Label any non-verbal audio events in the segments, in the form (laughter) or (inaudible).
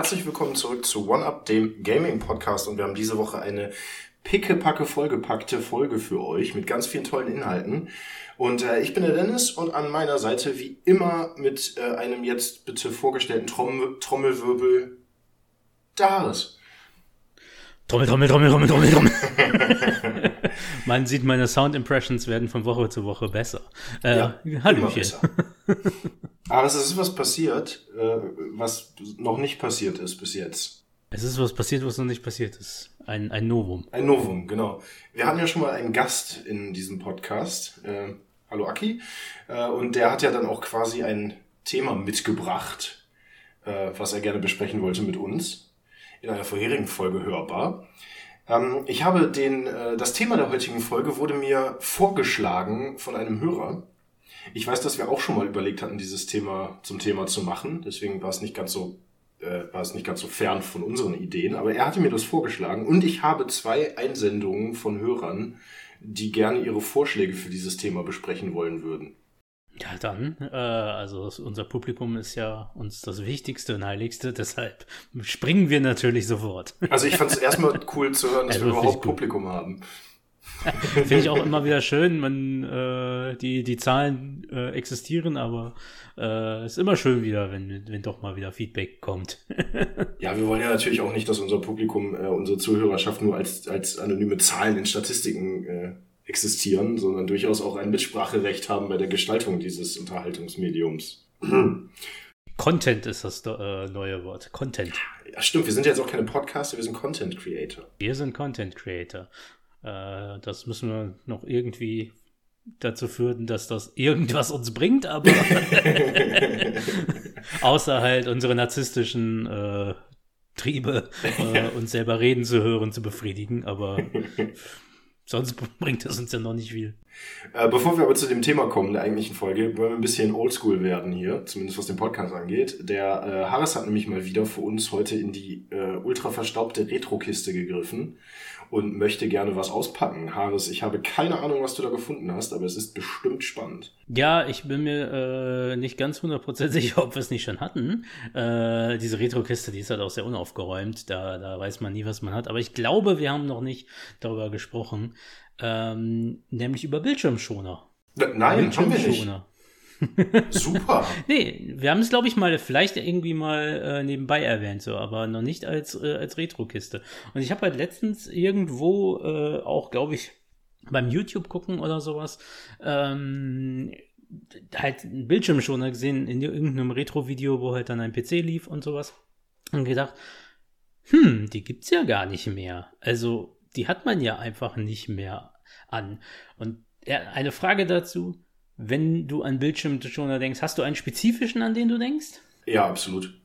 Herzlich willkommen zurück zu One Up, dem Gaming Podcast. Und wir haben diese Woche eine pickepacke vollgepackte Folge für euch mit ganz vielen tollen Inhalten. Und äh, ich bin der Dennis und an meiner Seite wie immer mit äh, einem jetzt bitte vorgestellten Trommel Trommelwirbel Daris. Trommel, Trommel, Trommel, Trommel, Trommel, Trommel. (laughs) Man sieht, meine Sound Impressions werden von Woche zu Woche besser. Äh, ja, Hallöchen. (laughs) Aber es ist was passiert, äh, was noch nicht passiert ist bis jetzt. Es ist was passiert, was noch nicht passiert ist. Ein, ein Novum. Ein Novum, genau. Wir hatten ja schon mal einen Gast in diesem Podcast. Äh, hallo Aki. Äh, und der hat ja dann auch quasi ein Thema mitgebracht, äh, was er gerne besprechen wollte mit uns in einer vorherigen Folge hörbar. Ähm, ich habe den, äh, das Thema der heutigen Folge wurde mir vorgeschlagen von einem Hörer. Ich weiß, dass wir auch schon mal überlegt hatten, dieses Thema zum Thema zu machen. Deswegen war es nicht ganz so, äh, war es nicht ganz so fern von unseren Ideen. Aber er hatte mir das vorgeschlagen und ich habe zwei Einsendungen von Hörern, die gerne ihre Vorschläge für dieses Thema besprechen wollen würden. Ja, dann, äh, also unser Publikum ist ja uns das Wichtigste und Heiligste, (laughs) deshalb springen wir natürlich sofort. Also ich fand es erstmal cool zu hören, dass also wir überhaupt Publikum haben. (laughs) Finde ich auch immer wieder schön, man, äh, die, die Zahlen äh, existieren, aber äh, ist immer schön wieder, wenn, wenn doch mal wieder Feedback kommt. (laughs) ja, wir wollen ja natürlich auch nicht, dass unser Publikum, äh, unsere Zuhörerschaft nur als, als anonyme Zahlen in Statistiken äh, existieren, sondern durchaus auch ein Mitspracherecht haben bei der Gestaltung dieses Unterhaltungsmediums. Content ist das äh, neue Wort. Content. Ja, stimmt. Wir sind jetzt auch keine Podcaster, wir sind Content Creator. Wir sind Content Creator. Äh, das müssen wir noch irgendwie dazu führen, dass das irgendwas uns bringt, aber (laughs) außer halt unsere narzisstischen äh, Triebe, äh, (laughs) uns selber reden zu hören, zu befriedigen, aber (laughs) Sonst (laughs) bringt das uns ja noch nicht viel. Äh, bevor wir aber zu dem Thema kommen, der eigentlichen Folge, wollen wir ein bisschen oldschool werden hier, zumindest was den Podcast angeht. Der äh, Harris hat nämlich mal wieder für uns heute in die äh, ultra verstaubte Retro-Kiste gegriffen und möchte gerne was auspacken. Haris, ich habe keine Ahnung, was du da gefunden hast, aber es ist bestimmt spannend. Ja, ich bin mir äh, nicht ganz 100% (laughs) sicher, ob wir es nicht schon hatten. Äh, diese Retro-Kiste, die ist halt auch sehr unaufgeräumt. Da, da weiß man nie, was man hat. Aber ich glaube, wir haben noch nicht darüber gesprochen. Ähm, nämlich über Bildschirmschoner. Nein, Bildschirmschoner. haben wir nicht. Super. (laughs) nee, wir haben es, glaube ich, mal vielleicht irgendwie mal äh, nebenbei erwähnt, so, aber noch nicht als, äh, als Retro-Kiste. Und ich habe halt letztens irgendwo äh, auch, glaube ich, beim YouTube gucken oder sowas, ähm, halt einen Bildschirmschoner gesehen in irgendeinem Retro-Video, wo halt dann ein PC lief und sowas. Und gedacht, hm, die gibt's ja gar nicht mehr. Also, die hat man ja einfach nicht mehr an. Und ja, eine Frage dazu, wenn du an Bildschirmschoner denkst, hast du einen spezifischen, an den du denkst? Ja, absolut.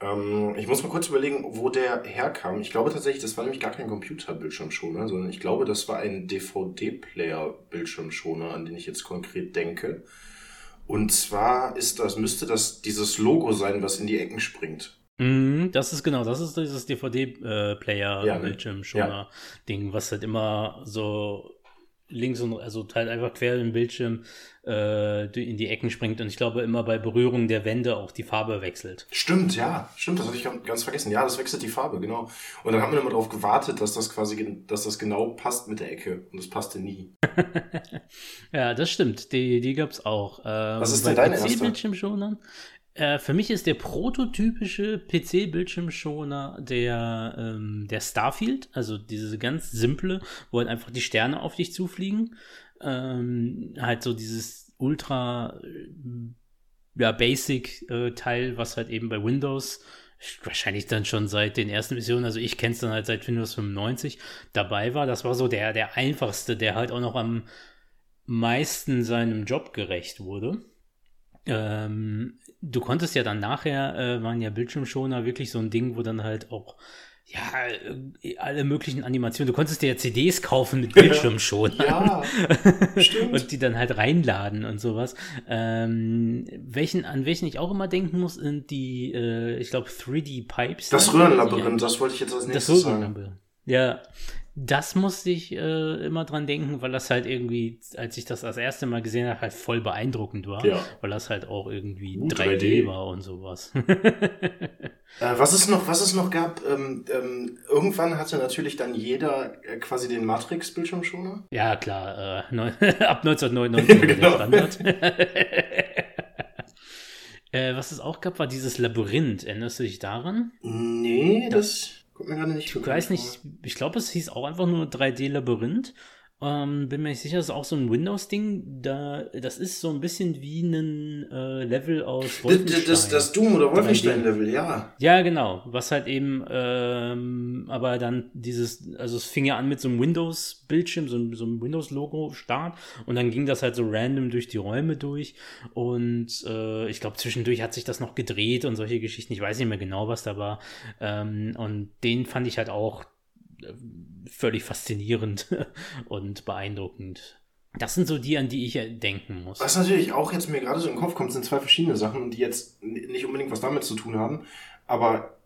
Ähm, ich muss mal kurz überlegen, wo der herkam. Ich glaube tatsächlich, das war nämlich gar kein Computer-Bildschirmschoner, sondern ich glaube, das war ein DVD-Player-Bildschirmschoner, an den ich jetzt konkret denke. Und zwar ist das, müsste das dieses Logo sein, was in die Ecken springt. Mm, das ist genau, das ist dieses DVD-Player-Bildschirmschoner-Ding, ja, ne? was halt immer so links und also halt einfach quer im Bildschirm äh, in die Ecken springt und ich glaube immer bei Berührung der Wände auch die Farbe wechselt. Stimmt, ja, stimmt, das hatte ich ganz vergessen. Ja, das wechselt die Farbe, genau. Und dann haben wir immer darauf gewartet, dass das quasi, dass das genau passt mit der Ecke und es passte nie. (laughs) ja, das stimmt. Die, die gab's auch. Ähm, Was ist denn dein erster? Bildschirmschoner? Äh, für mich ist der prototypische PC-Bildschirmschoner der, ähm, der Starfield, also diese ganz simple, wo halt einfach die Sterne auf dich zufliegen. Ähm, halt so dieses ultra äh, ja, Basic-Teil, äh, was halt eben bei Windows wahrscheinlich dann schon seit den ersten Missionen, also ich kenne es dann halt seit Windows 95 dabei war. Das war so der, der einfachste, der halt auch noch am meisten seinem Job gerecht wurde. Ähm, du konntest ja dann nachher, äh, waren ja Bildschirmschoner wirklich so ein Ding, wo dann halt auch ja, äh, alle möglichen Animationen. Du konntest dir ja CDs kaufen mit (laughs) Bildschirmschoner. Ja, stimmt. und die dann halt reinladen und sowas. Ähm, welchen, an welchen ich auch immer denken muss, sind die, äh, ich glaube, 3D-Pipes. Das Röhrenlabyrinth, das wollte ich jetzt als nächstes das sagen. Ja, das musste ich äh, immer dran denken, weil das halt irgendwie, als ich das das erste Mal gesehen habe, halt voll beeindruckend war. Ja. Weil das halt auch irgendwie Uh, 3D, 3D. war und sowas. (laughs) Äh, was es noch, was es noch gab, ähm, ähm, irgendwann hatte natürlich dann jeder äh, quasi den Matrix-Bildschirmschoner. ja, klar, äh, neun, (laughs) ab (laughs) 1999 war Genau. Standard. äh, was es auch gab, war dieses Labyrinth. Erinnerst du dich daran? Nee, das kommt mir gerade nicht Ich weiß nicht, ich glaube, es hieß auch einfach nur 3D-Labyrinth. Ähm, bin mir nicht sicher, das ist auch so ein Windows-Ding. Da, das ist so ein bisschen wie ein äh, Level aus vor. Das, Wolfenstein. das, das Doom- oder Wolfenstein-Level, ja. ja, genau. Was halt eben, ähm, aber dann dieses, also es fing ja an mit so einem Windows-Bildschirm, so, einem- so einem Windows-Logo-Start und dann ging das halt so random durch die Räume durch und äh, ich glaube, zwischendurch hat sich das noch gedreht und solche Geschichten. Ich weiß nicht mehr genau, was da war. Ähm, und den fand ich halt auch äh, völlig faszinierend (laughs) und beeindruckend. Das sind so die, an die ich denken muss. Was natürlich auch jetzt mir gerade so in den Kopf kommt, sind zwei verschiedene Sachen, die jetzt nicht unbedingt was damit zu tun haben, aber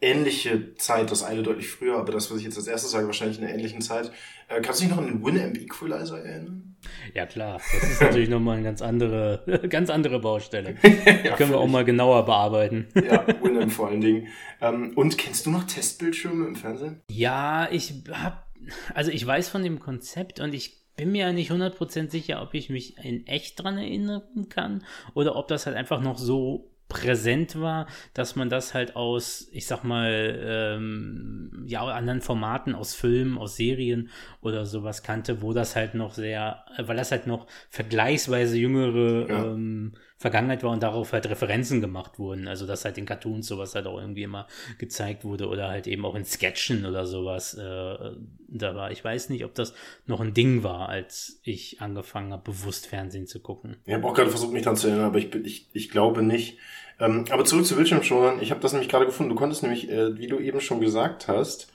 ähnliche Zeit, das eine deutlich früher, aber das, was ich jetzt als erstes sage, wahrscheinlich in einer ähnlichen Zeit. Äh, kannst du dich noch an den Winamp Equalizer erinnern? Ja klar, das ist natürlich nochmal eine ganz andere, (laughs) ganz andere Baustelle. (laughs) Die können wir auch mal genauer bearbeiten. Ja, Winamp vor allen Dingen. Ähm, und kennst du noch Testbildschirme im Fernsehen? Ja, ich hab, also ich weiß von dem Konzept und ich bin mir ja nicht 100% sicher, ob ich mich in echt dran erinnern kann oder ob das halt einfach noch so präsent war, dass man das halt aus, ich sag mal, ähm, ja, anderen Formaten, aus Filmen, aus Serien oder sowas kannte, wo das halt noch sehr, äh, weil das halt noch vergleichsweise jüngere Ja. ähm, Vergangenheit war und darauf halt Referenzen gemacht wurden. Also dass halt in Cartoons sowas halt auch irgendwie immer gezeigt wurde oder halt eben auch in Sketchen oder sowas äh, da war. Ich weiß nicht, ob das noch ein Ding war, als ich angefangen habe, bewusst Fernsehen zu gucken. Ich habe auch gerade versucht, mich daran zu erinnern, aber ich, ich, ich glaube nicht. Ähm, aber zurück zu Bildschirmschonern. Ich habe das nämlich gerade gefunden. Du konntest nämlich, äh, wie du eben schon gesagt hast,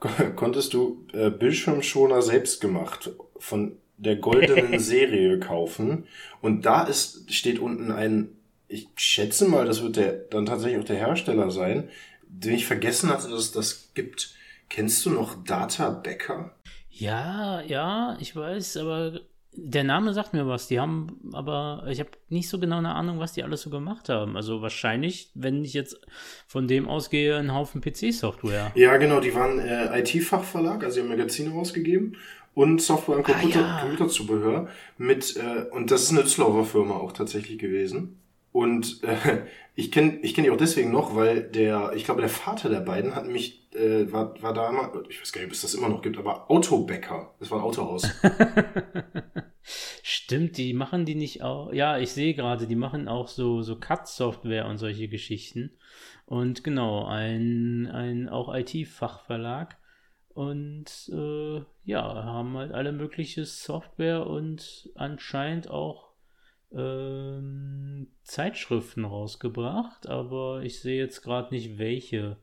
kon- (laughs) konntest du äh, Bildschirmschoner selbst gemacht von der goldenen (laughs) Serie kaufen. Und da ist, steht unten ein, ich schätze mal, das wird der dann tatsächlich auch der Hersteller sein, den ich vergessen hatte, dass es das gibt. Kennst du noch Data Becker? Ja, ja, ich weiß, aber der Name sagt mir was. Die haben, aber ich habe nicht so genau eine Ahnung, was die alles so gemacht haben. Also wahrscheinlich, wenn ich jetzt von dem ausgehe, ein Haufen PC-Software. Ja, genau, die waren äh, IT-Fachverlag, also die haben Magazine rausgegeben und Software- und Ah, Computer ja. Computerzubehör mit, äh, und das ist eine Düsseldorfer Firma auch tatsächlich gewesen. Und äh, (laughs) ich kenne ich kenn die auch deswegen noch, weil der, ich glaube, der Vater der beiden hat mich, äh, war, war da mal, ich weiß gar nicht, ob es das immer noch gibt, aber Autobäcker. Das war ein Autohaus. (laughs) Stimmt, die machen die nicht auch. Ja, ich sehe gerade, die machen auch so, so Cut-Software und solche Geschichten. Und genau, ein, ein auch IT-Fachverlag. Und äh, ja, haben halt alle mögliche Software und anscheinend auch ähm, Zeitschriften rausgebracht. Aber ich sehe jetzt gerade nicht, welche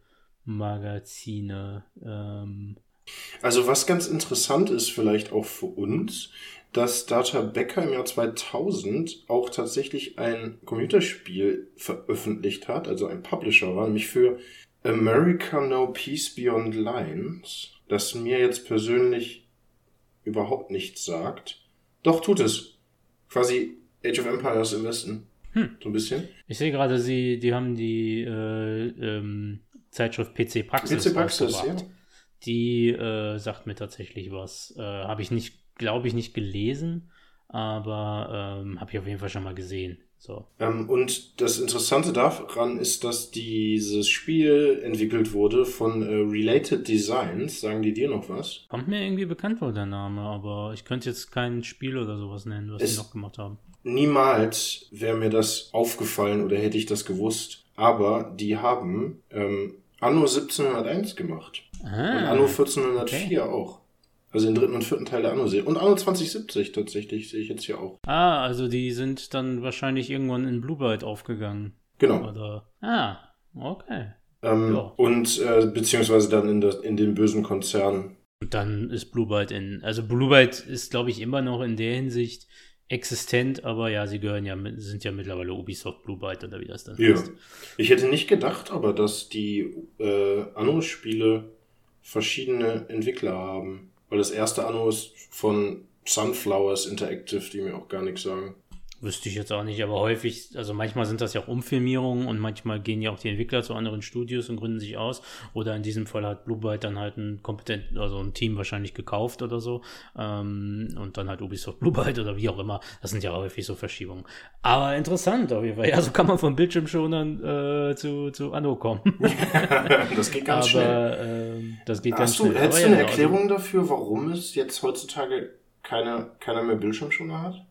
Magazine. Ähm, Also was ganz interessant ist vielleicht auch für uns, dass Data Becker im Jahr 2000 auch tatsächlich ein Computerspiel veröffentlicht hat, also ein Publisher war, nämlich für America No Peace Beyond Lines, das mir jetzt persönlich überhaupt nichts sagt. Doch, tut es. Quasi Age of Empires im Westen. Hm. So ein bisschen. Ich sehe gerade, sie, die haben die äh, ähm, Zeitschrift PC Praxis. PC Praxis, ja. Die äh, sagt mir tatsächlich was. Äh, habe ich nicht, glaube ich, nicht gelesen, aber ähm, habe ich auf jeden Fall schon mal gesehen. So. Ähm, und das Interessante daran ist, dass dieses Spiel entwickelt wurde von äh, Related Designs. Sagen die dir noch was? Kommt mir irgendwie bekannt vor, der Name, aber ich könnte jetzt kein Spiel oder sowas nennen, was Es- sie noch gemacht haben. Niemals wäre mir das aufgefallen oder hätte ich das gewusst. Aber die haben ähm, Anno 1701 gemacht. Und Ah, Anno 1404 auch. Also den dritten und vierten Teil der Anno-Serie. Und Anno 2070 tatsächlich, sehe ich jetzt hier auch. ah, also die sind dann wahrscheinlich irgendwann in Blue Byte aufgegangen. Genau. Oder. Ah, okay. Ähm, Ja. Und äh, beziehungsweise dann in, das, in den bösen Konzern. Und dann ist Blue Byte in. Also Blue Byte ist, glaube ich, immer noch in der Hinsicht existent, aber ja, sie gehören ja, sind ja mittlerweile Ubisoft Blue Byte oder wie das dann Ja. heißt. Ich hätte nicht gedacht, aber dass die äh, Anno-Spiele verschiedene Entwickler haben. Weil das erste Anno ist von Sunflowers Interactive, die mir auch gar nichts sagen. Wüsste ich jetzt auch nicht, aber häufig, also manchmal sind das ja auch Umfilmierungen und manchmal gehen ja auch die Entwickler zu anderen Studios und gründen sich aus. Oder in diesem Fall hat Blue Byte dann halt ein kompetent, also ein Team wahrscheinlich gekauft oder so. Ähm, und dann halt Ubisoft Blue Byte oder wie auch immer. Das sind ja häufig so Verschiebungen. Aber interessant auf jeden Fall. Ja, so kann man vom Bildschirmschonern äh, zu, zu Anno kommen. (laughs) das geht ganz aber, schnell. Äh, das geht Hast ganz du, schnell. Hättest du eine ja, also- Erklärung dafür, warum es jetzt heutzutage keiner, keiner mehr Bildschirmschoner hat?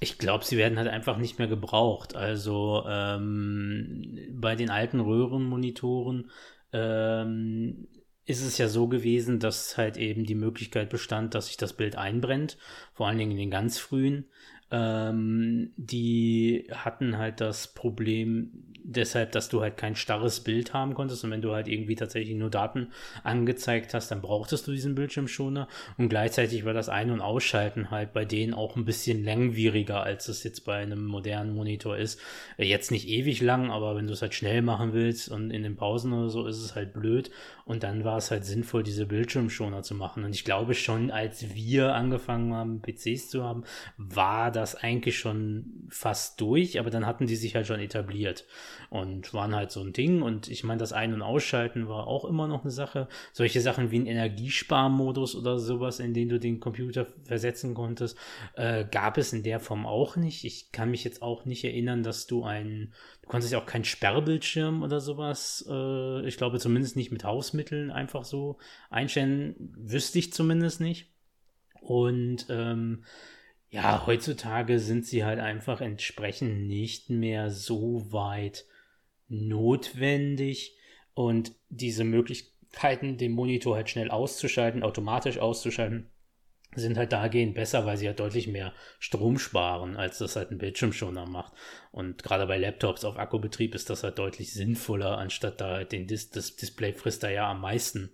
Ich glaube, sie werden halt einfach nicht mehr gebraucht. Also ähm, bei den alten Röhrenmonitoren ähm, ist es ja so gewesen, dass halt eben die Möglichkeit bestand, dass sich das Bild einbrennt, vor allen Dingen in den ganz frühen. Ähm, die hatten halt das Problem deshalb, dass du halt kein starres Bild haben konntest. Und wenn du halt irgendwie tatsächlich nur Daten angezeigt hast, dann brauchtest du diesen Bildschirmschoner. Und gleichzeitig war das Ein- und Ausschalten halt bei denen auch ein bisschen langwieriger, als es jetzt bei einem modernen Monitor ist. Jetzt nicht ewig lang, aber wenn du es halt schnell machen willst und in den Pausen oder so, ist es halt blöd. Und dann war es halt sinnvoll, diese Bildschirmschoner zu machen. Und ich glaube schon, als wir angefangen haben, PCs zu haben, war das eigentlich schon fast durch, aber dann hatten die sich halt schon etabliert und waren halt so ein Ding. Und ich meine, das Ein- und Ausschalten war auch immer noch eine Sache. Solche Sachen wie ein Energiesparmodus oder sowas, in den du den Computer versetzen konntest, äh, gab es in der Form auch nicht. Ich kann mich jetzt auch nicht erinnern, dass du ein, du konntest ja auch keinen Sperrbildschirm oder sowas, äh, ich glaube zumindest nicht mit Hausmitteln einfach so einstellen, wüsste ich zumindest nicht. Und ähm, ja, heutzutage sind sie halt einfach entsprechend nicht mehr so weit notwendig und diese Möglichkeiten, den Monitor halt schnell auszuschalten, automatisch auszuschalten, sind halt dahingehend besser, weil sie halt deutlich mehr Strom sparen, als das halt ein Bildschirmschoner macht. Und gerade bei Laptops auf Akkubetrieb ist das halt deutlich sinnvoller, anstatt da halt den Dis das Display frisst da ja am meisten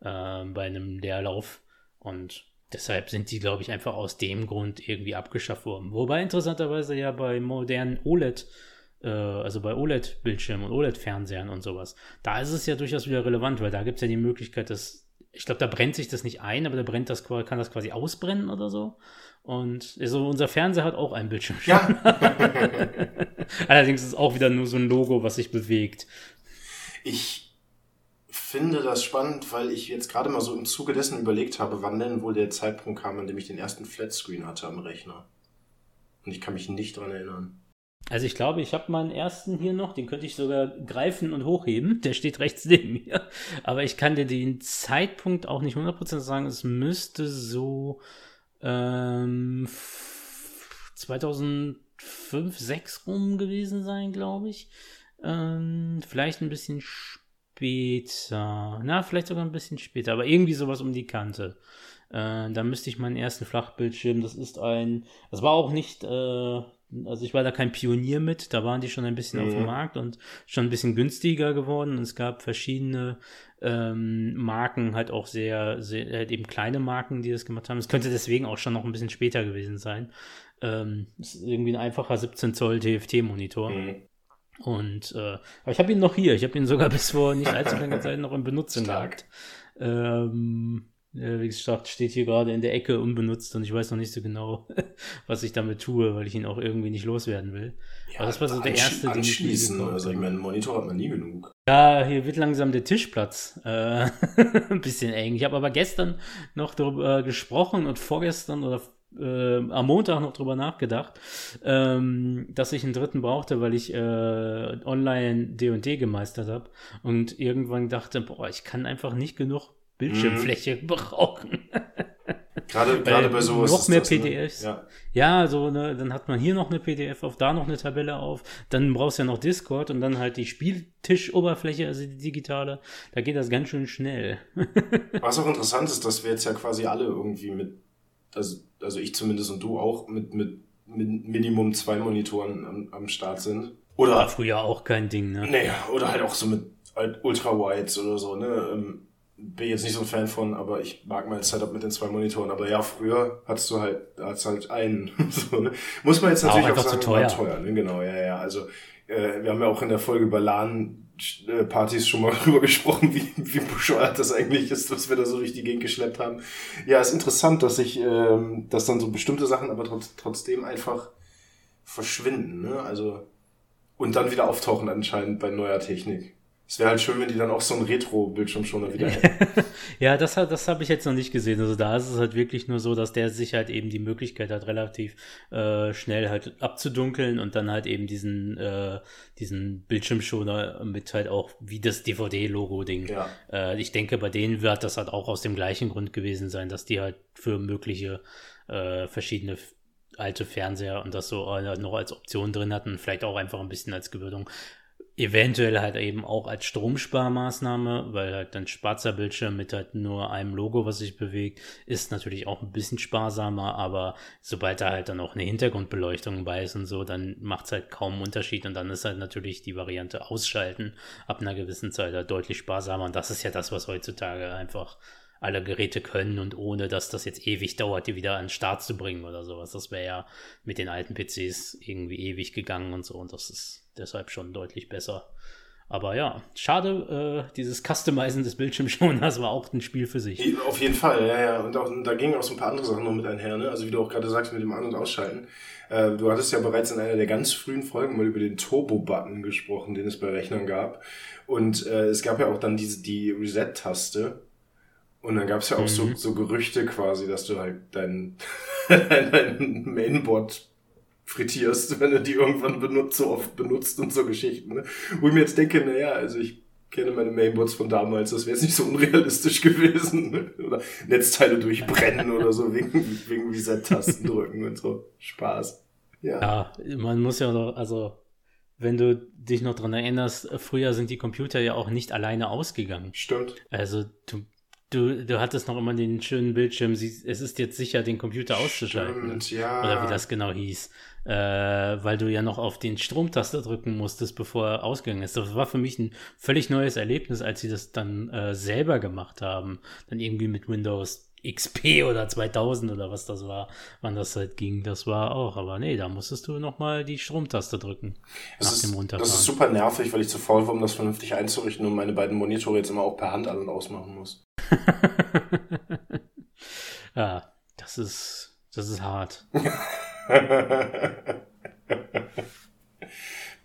äh, bei einem Leerlauf. Und deshalb sind die, glaube ich, einfach aus dem Grund irgendwie abgeschafft worden. Wobei interessanterweise ja bei modernen OLED also bei OLED-Bildschirmen und OLED-Fernsehern und sowas, da ist es ja durchaus wieder relevant, weil da gibt es ja die Möglichkeit, dass, ich glaube, da brennt sich das nicht ein, aber da brennt das, kann das quasi ausbrennen oder so. Und also unser Fernseher hat auch einen Bildschirm. Ja. (laughs) Allerdings ist es auch wieder nur so ein Logo, was sich bewegt. Ich finde das spannend, weil ich jetzt gerade mal so im Zuge dessen überlegt habe, wann denn wohl der Zeitpunkt kam, an dem ich den ersten Flatscreen hatte am Rechner. Und ich kann mich nicht dran erinnern. Also ich glaube, ich habe meinen ersten hier noch, den könnte ich sogar greifen und hochheben. Der steht rechts neben mir. Aber ich kann dir den Zeitpunkt auch nicht 100% sagen. Es müsste so ähm, 2005, 6 rum gewesen sein, glaube ich. Ähm, vielleicht ein bisschen später. Na, vielleicht sogar ein bisschen später. Aber irgendwie sowas um die Kante. Äh, da müsste ich meinen ersten Flachbildschirm, das ist ein, das war auch nicht, äh, also ich war da kein Pionier mit, da waren die schon ein bisschen mhm. auf dem Markt und schon ein bisschen günstiger geworden und es gab verschiedene ähm, Marken, halt auch sehr, sehr, halt eben kleine Marken, die das gemacht haben. Es könnte deswegen auch schon noch ein bisschen später gewesen sein. Ähm, ist irgendwie ein einfacher 17 Zoll TFT-Monitor. Mhm. Und äh, aber ich habe ihn noch hier. Ich habe ihn sogar (laughs) bis vor nicht allzu langer Zeit noch in Benutzung gehabt. Ähm, wie gesagt, steht hier gerade in der Ecke unbenutzt und ich weiß noch nicht so genau, (laughs) was ich damit tue, weil ich ihn auch irgendwie nicht loswerden will. Ja, Aber das war so der erste, den ich mir Also ich meine, Monitor hat man nie genug. Ja, hier wird langsam der Tischplatz äh, (laughs) ein bisschen eng. Ich habe aber gestern noch darüber gesprochen und vorgestern oder äh, am Montag noch drüber nachgedacht, ähm, dass ich einen dritten brauchte, weil ich äh, online D&D gemeistert habe und irgendwann dachte, boah, ich kann einfach nicht genug Bildschirmfläche mhm. (laughs) brauchen. Gerade, gerade bei sowas. Noch mehr das, PDFs. Ne? Ja, ja so, ne, dann hat man hier noch eine PDF auf, da noch eine Tabelle auf. Dann brauchst du ja noch Discord und dann halt die Spieltischoberfläche, also die digitale. Da geht das ganz schön schnell. (laughs) Was auch interessant ist, dass wir jetzt ja quasi alle irgendwie mit, also, also ich zumindest und du auch, mit, mit, mit Minimum zwei Monitoren am, am Start sind. Oder. War früher auch kein Ding, ne? Naja, oder halt auch so mit Ultra-Wides oder so, ne? Bin jetzt nicht so ein Fan von, aber ich mag mein Setup mit den zwei Monitoren. Aber ja, früher hattest du halt, hattest halt einen. (laughs) so, ne? Muss man jetzt natürlich auch, auch sagen, zu teuer. teuer ne? Genau, ja, ja. Also äh, wir haben ja auch in der Folge über LAN-Partys schon mal (laughs) drüber gesprochen, wie, wie bescheuert das eigentlich ist, was wir da so durch die Gegend geschleppt haben. Ja, ist interessant, dass ich, ähm, dass dann so bestimmte Sachen aber trotz, trotzdem einfach verschwinden, ne? Also, und dann wieder auftauchen anscheinend bei neuer Technik. Es wäre halt schön, wenn die dann auch so ein Retro-Bildschirm schon wieder hätten. (laughs) ja, das, das habe ich jetzt noch nicht gesehen. Also da ist es halt wirklich nur so, dass der sich halt eben die Möglichkeit hat, relativ äh, schnell halt abzudunkeln und dann halt eben diesen, äh, diesen Bildschirmschoner mit halt auch wie das DVD-Logo-Ding. Ja. Äh, ich denke, bei denen wird das halt auch aus dem gleichen Grund gewesen sein, dass die halt für mögliche äh, verschiedene alte Fernseher und das so äh, noch als Option drin hatten, vielleicht auch einfach ein bisschen als Gewürtung. Eventuell halt eben auch als Stromsparmaßnahme, weil halt dann schwarzer Bildschirm mit halt nur einem Logo, was sich bewegt, ist natürlich auch ein bisschen sparsamer, aber sobald da halt dann auch eine Hintergrundbeleuchtung bei ist und so, dann macht es halt kaum einen Unterschied und dann ist halt natürlich die Variante ausschalten ab einer gewissen Zeit halt deutlich sparsamer und das ist ja das, was heutzutage einfach alle Geräte können und ohne, dass das jetzt ewig dauert, die wieder an den Start zu bringen oder sowas. Das wäre ja mit den alten PCs irgendwie ewig gegangen und so und das ist deshalb schon deutlich besser. Aber ja, schade, äh, dieses Customizen des Bildschirmschoners war auch ein Spiel für sich. Auf jeden Fall, ja, ja. Und, auch, da gingen auch so ein paar andere Sachen noch mit einher, ne? Also wie du auch gerade sagst, mit dem An- und Ausschalten. Äh, du hattest ja bereits in einer der ganz frühen Folgen mal über den Turbo-Button gesprochen, den es bei Rechnern gab. Und äh, es gab ja auch dann diese, die Reset-Taste. Und dann gab es ja auch mhm. so, so Gerüchte quasi, dass du halt dein, (laughs) dein Mainboard frittierst, (laughs) wenn du die irgendwann benutzt, so oft benutzt und so Geschichten. Ne? Wo ich mir jetzt denke, naja, also ich kenne meine Mainboards von damals, das wäre jetzt nicht so unrealistisch (laughs) gewesen. Ne? Oder Netzteile durchbrennen oder so, wegen, wegen Reset-Tasten drücken und so. Spaß. Ja. ja, man muss ja doch, also wenn du dich noch dran erinnerst, früher sind die Computer ja auch nicht alleine ausgegangen. Stimmt. Also du Du, du hattest noch immer den schönen Bildschirm, es ist jetzt sicher, den Computer auszuschalten. Stimmt, ja. Oder wie das genau hieß. Äh, weil du ja noch auf den Stromtaster drücken musstest, bevor er ausgegangen ist. Das war für mich ein völlig neues Erlebnis, als sie das dann äh, selber gemacht haben. Dann irgendwie mit Windows XP oder 2000 oder was das war, wann das halt ging. Das war auch. Aber nee, da musstest du nochmal die Stromtaste drücken. Das, ist, das ist super nervig, weil ich zu faul war, um das vernünftig einzurichten und meine beiden Monitore jetzt immer auch per Hand an- und ausmachen muss. ja, (laughs) das ist, das ist hart. (laughs) (laughs)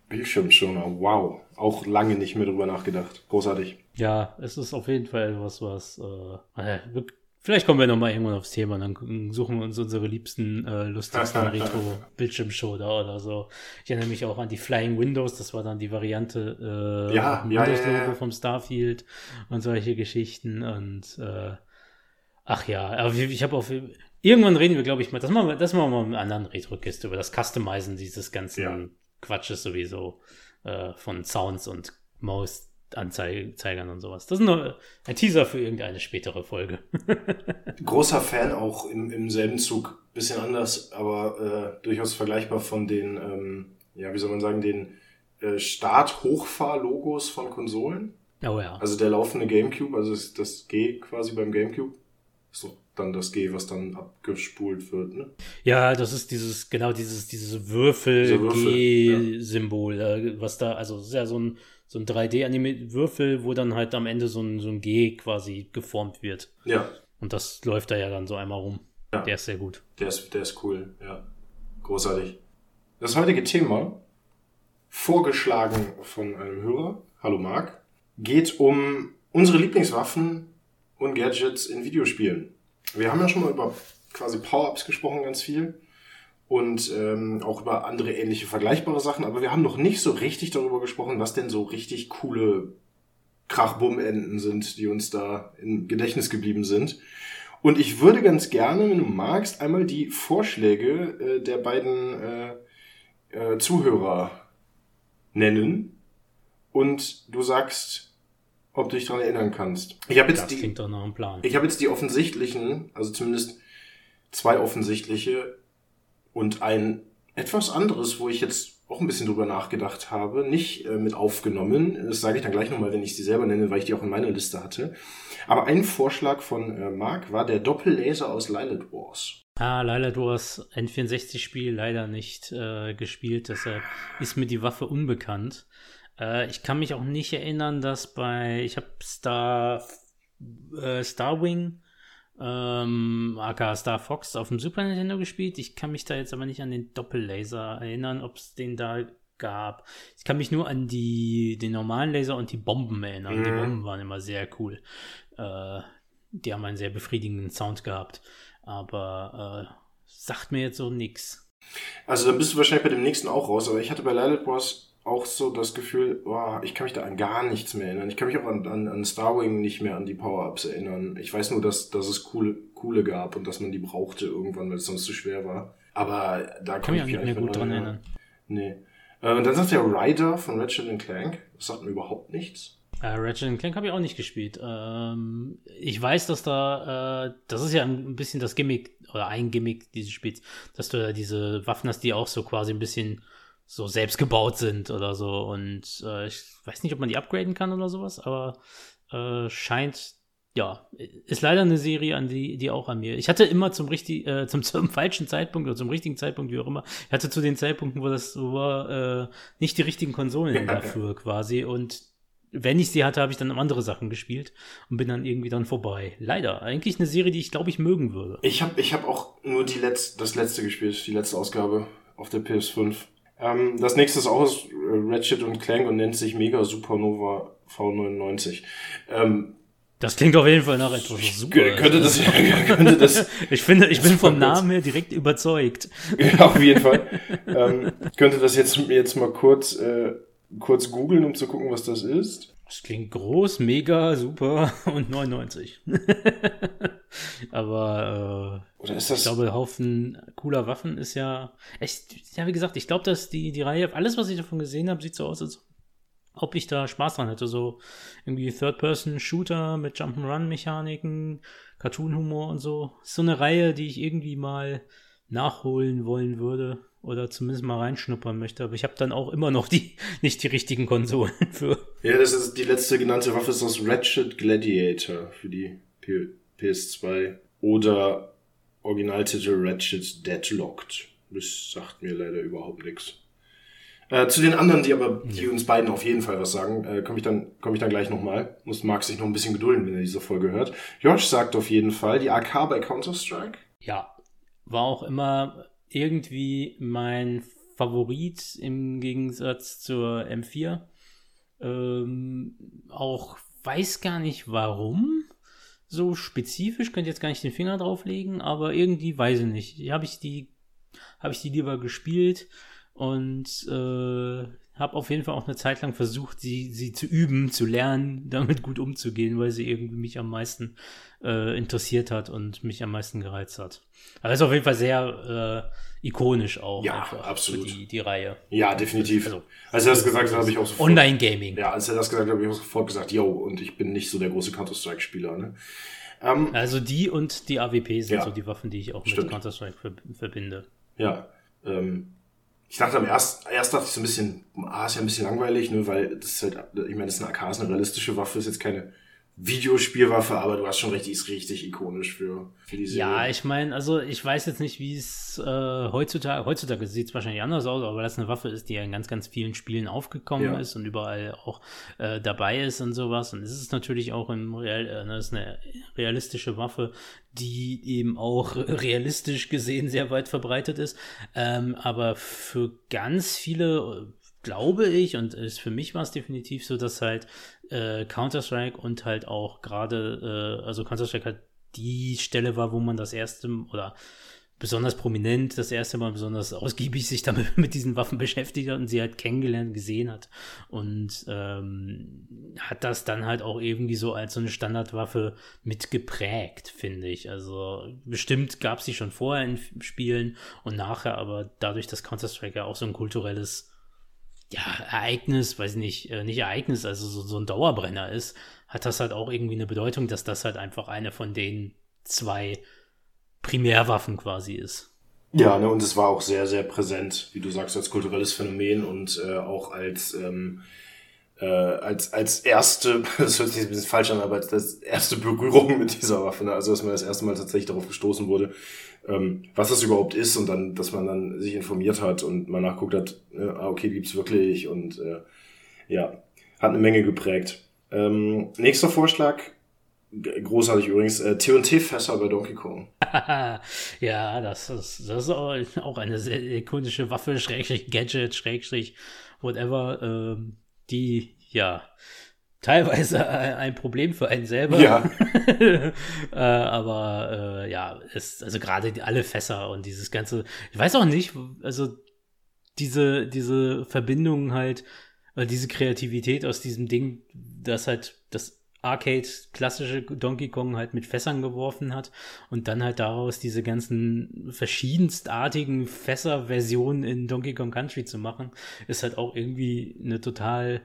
Bildschirmschoner, wow. Auch lange nicht mehr drüber nachgedacht. Großartig. Ja, es ist auf jeden Fall etwas, was äh, Vielleicht kommen wir nochmal irgendwann aufs Thema, dann suchen wir uns unsere liebsten, äh, lustigsten (laughs) Retro-Bildschirmschoner oder so. Ich erinnere mich auch an die Flying Windows, das war dann die Variante äh, ja, Windows-Logo ja, ja, vom Starfield und solche Geschichten und äh, ach ja, aber ich habe auf irgendwann reden wir, glaube ich, mal, das machen wir, das machen wir mal mit anderen Retro-Kiste über das Customizen dieses ganzen Quatsches sowieso äh, von Sounds und Maus Anzeigern und sowas. Das ist nur ein Teaser für irgendeine spätere Folge. (laughs) Großer Fan auch im, im selben Zug, bisschen anders, aber äh, durchaus vergleichbar von den, ähm, ja, wie soll man sagen, den äh, Start-Hochfahr-Logos von Konsolen. Oh ja. Also der laufende GameCube, also das G quasi beim GameCube, doch dann das G, was dann abgespult wird, ne? Ja, das ist dieses, genau dieses, dieses Würfel-G-Symbol, Würfel, ja. was da, also ist ja so ein so ein 3D-Würfel, wo dann halt am Ende so ein, so ein G quasi geformt wird. Ja. Und das läuft da ja dann so einmal rum. Ja. Der ist sehr gut. Der ist, der ist cool, ja. Großartig. Das heutige Thema, vorgeschlagen von einem Hörer, hallo Marc, geht um unsere Lieblingswaffen und Gadgets in Videospielen. Wir haben ja schon mal über quasi Power-Ups gesprochen, ganz viel. Und ähm, auch über andere ähnliche vergleichbare Sachen, aber wir haben noch nicht so richtig darüber gesprochen, was denn so richtig coole Krachbumm-Enden sind, die uns da im Gedächtnis geblieben sind. Und ich würde ganz gerne, wenn du magst, einmal die Vorschläge äh, der beiden äh, äh, Zuhörer nennen. Und du sagst, ob du dich daran erinnern kannst. Ich habe jetzt das die. Ich habe jetzt die offensichtlichen, also zumindest zwei offensichtliche und ein etwas anderes, wo ich jetzt auch ein bisschen drüber nachgedacht habe, nicht äh, mit aufgenommen. Das sage ich dann gleich nochmal, wenn ich sie selber nenne, weil ich die auch in meiner Liste hatte. Aber ein Vorschlag von äh, Mark war der Doppellaser aus Lilith Wars. Ah, du hast N64-Spiel leider nicht äh, gespielt, deshalb ist mir die Waffe unbekannt. Äh, ich kann mich auch nicht erinnern, dass bei, ich habe Star, äh, Starwing, ähm, aka Star Fox auf dem Super Nintendo gespielt. Ich kann mich da jetzt aber nicht an den Doppellaser erinnern, ob es den da gab. Ich kann mich nur an die, den normalen Laser und die Bomben erinnern. Mhm. Die Bomben waren immer sehr cool. Äh, die haben einen sehr befriedigenden Sound gehabt. Aber äh, sagt mir jetzt so nix. Also dann bist du wahrscheinlich bei dem nächsten auch raus, aber ich hatte bei Lilith Bros auch so das Gefühl, oh, ich kann mich da an gar nichts mehr erinnern. Ich kann mich auch an, an, an Starwing nicht mehr an die Power-Ups erinnern. Ich weiß nur, dass, dass es coole, coole gab und dass man die brauchte irgendwann, weil es sonst zu schwer war. Aber da kann, kann ich mich auch nicht mehr gut dran erinnern. Nee. Äh, und dann sagt der Rider von Ratchet Clank. Das sagt mir überhaupt nichts. Äh, Ratchet Clank habe ich auch nicht gespielt. Ähm, ich weiß, dass da, äh, das ist ja ein bisschen das Gimmick oder ein Gimmick dieses Spiels, dass du da diese Waffen hast, die auch so quasi ein bisschen so selbst gebaut sind oder so. Und äh, ich weiß nicht, ob man die upgraden kann oder sowas, aber äh, scheint, ja, ist leider eine Serie, an die, die auch an mir. Ich hatte immer zum richtig, äh, zum, (laughs) zum falschen Zeitpunkt oder zum richtigen Zeitpunkt, wie auch immer, ich hatte zu den Zeitpunkten, wo das so war, äh, nicht die richtigen Konsolen (laughs) dafür quasi. Und wenn ich sie hatte, habe ich dann andere Sachen gespielt und bin dann irgendwie dann vorbei. Leider. Eigentlich eine Serie, die ich glaube ich mögen würde. Ich habe ich hab auch nur die letzte, das letzte gespielt, die letzte Ausgabe auf der PS5. Ähm, das nächste ist auch aus äh, Ratchet und Clank und nennt sich Mega Supernova V99. Ähm, das klingt auf jeden Fall nach etwas super. Könnte das, (laughs) könnte das. (laughs) ich finde, ich bin vom Namen her direkt überzeugt. (laughs) Ja, auf jeden Fall. ähm, könnte das jetzt, jetzt mal kurz äh, kurz googeln, um zu gucken, was das ist. Das klingt groß, mega, super (laughs) und 99. (laughs) Aber äh, Oder ist das? ich glaube, Haufen cooler Waffen ist ja. Echt, ja, wie gesagt, ich glaube, dass die, die Reihe, alles, was ich davon gesehen habe, sieht so aus, als ob ich da Spaß dran hätte. So irgendwie Third-Person-Shooter mit Jump'n'Run-Mechaniken, Cartoon-Humor und so. Ist so eine Reihe, die ich irgendwie mal nachholen wollen würde oder zumindest mal reinschnuppern möchte. Aber ich habe dann auch immer noch die (laughs) nicht die richtigen Konsolen für. Ja, das ist die letzte genannte Waffe ist das Ratchet Gladiator für die P PS2 oder Originaltitel Ratchet Deadlocked. Das sagt mir leider überhaupt nichts. Äh, zu den anderen, die aber, die uns beiden auf jeden Fall was sagen, äh, komme ich dann, komme ich dann gleich nochmal. Muss Marc sich noch ein bisschen gedulden, wenn er diese Folge hört. Josh sagt auf jeden Fall die AK bei Counter-Strike. Ja, war auch immer irgendwie mein Favorit im Gegensatz zur M4. Ähm, auch weiß gar nicht warum. So spezifisch, könnte jetzt gar nicht den Finger drauflegen, aber irgendwie weiß ich nicht. Habe ich die, habe ich die lieber gespielt und äh, habe auf jeden Fall auch eine Zeit lang versucht, sie, sie zu üben, zu lernen, (laughs) damit gut umzugehen, weil sie irgendwie mich am meisten äh, interessiert hat und mich am meisten gereizt hat. Aber ist auf jeden Fall sehr äh, ikonisch auch. Ja, absolut. Die, die Reihe. Ja, definitiv. Also, als er das gesagt hat, habe ich auch sofort. Online-Gaming. Ja, als er das gesagt hat, habe ich auch sofort gesagt, yo, und ich bin nicht so der große Counter-Strike-Spieler. Ne? Ähm, also die und die AWP sind ja, so die Waffen, die ich auch stimmt. mit Counter-Strike verbinde. Ja, ähm, ich dachte am erst, erst dachte ich so ein bisschen, ah, ist ja ein bisschen langweilig, ne, weil das ist halt, ich meine, das ist eine AK, ist eine realistische Waffe, ist jetzt keine Videospielwaffe, aber du hast schon recht, die ist richtig ikonisch für, für die Serie. Ja, ich meine, also ich weiß jetzt nicht, wie es äh, heutzutage, heutzutage sieht es wahrscheinlich anders aus, aber das eine Waffe ist, die ja in ganz, ganz vielen Spielen aufgekommen ja. ist und überall auch äh, dabei ist und sowas. Und es ist natürlich auch im Real, äh, das ist eine realistische Waffe, die eben auch (laughs) realistisch gesehen sehr weit verbreitet ist. Ähm, aber für ganz viele glaube ich, und ist für mich war es definitiv so, dass halt äh, Counter-Strike und halt auch gerade, äh, also Counter-Strike halt die Stelle war, wo man das erste oder besonders prominent das erste Mal besonders ausgiebig sich damit (laughs) mit diesen Waffen beschäftigt hat und sie halt kennengelernt, gesehen hat. Und ähm, hat das dann halt auch irgendwie so als so eine Standardwaffe mitgeprägt, finde ich. Also bestimmt gab sie schon vorher in Spielen und nachher, aber dadurch, dass Counter-Strike ja auch so ein kulturelles ja, Ereignis, weiß nicht, äh, nicht Ereignis, also so, so ein Dauerbrenner ist, hat das halt auch irgendwie eine Bedeutung, dass das halt einfach eine von den zwei Primärwaffen quasi ist. Ja, ne, und es war auch sehr, sehr präsent, wie du sagst, als kulturelles Phänomen und äh, auch als, ähm, äh, als, als erste, (laughs) das hört sich ein bisschen falsch an, aber als erste Berührung mit dieser Waffe, ne? also dass man das erste Mal tatsächlich darauf gestoßen wurde, ähm, was das überhaupt ist und dann, dass man dann sich informiert hat und mal nachguckt hat, äh, ah, okay, gibt's wirklich und äh, ja, hat eine Menge geprägt. Ähm, nächster Vorschlag, großartig übrigens, äh, TNT-Fässer bei Donkey Kong. (laughs) ja, das ist, das ist auch eine sehr ikonische Waffe, Schrägstrich Gadget, Schrägstrich whatever, ähm, die, ja, teilweise (laughs) ein Problem für einen selber. Ja. (laughs) äh, aber äh, ja, ist also gerade alle Fässer und dieses ganze, ich weiß auch nicht, also diese, diese Verbindung halt, weil diese Kreativität aus diesem Ding, das halt das Arcade klassische Donkey Kong halt mit Fässern geworfen hat und dann halt daraus diese ganzen verschiedenstartigen Fässer-Versionen in Donkey Kong Country zu machen, ist halt auch irgendwie eine total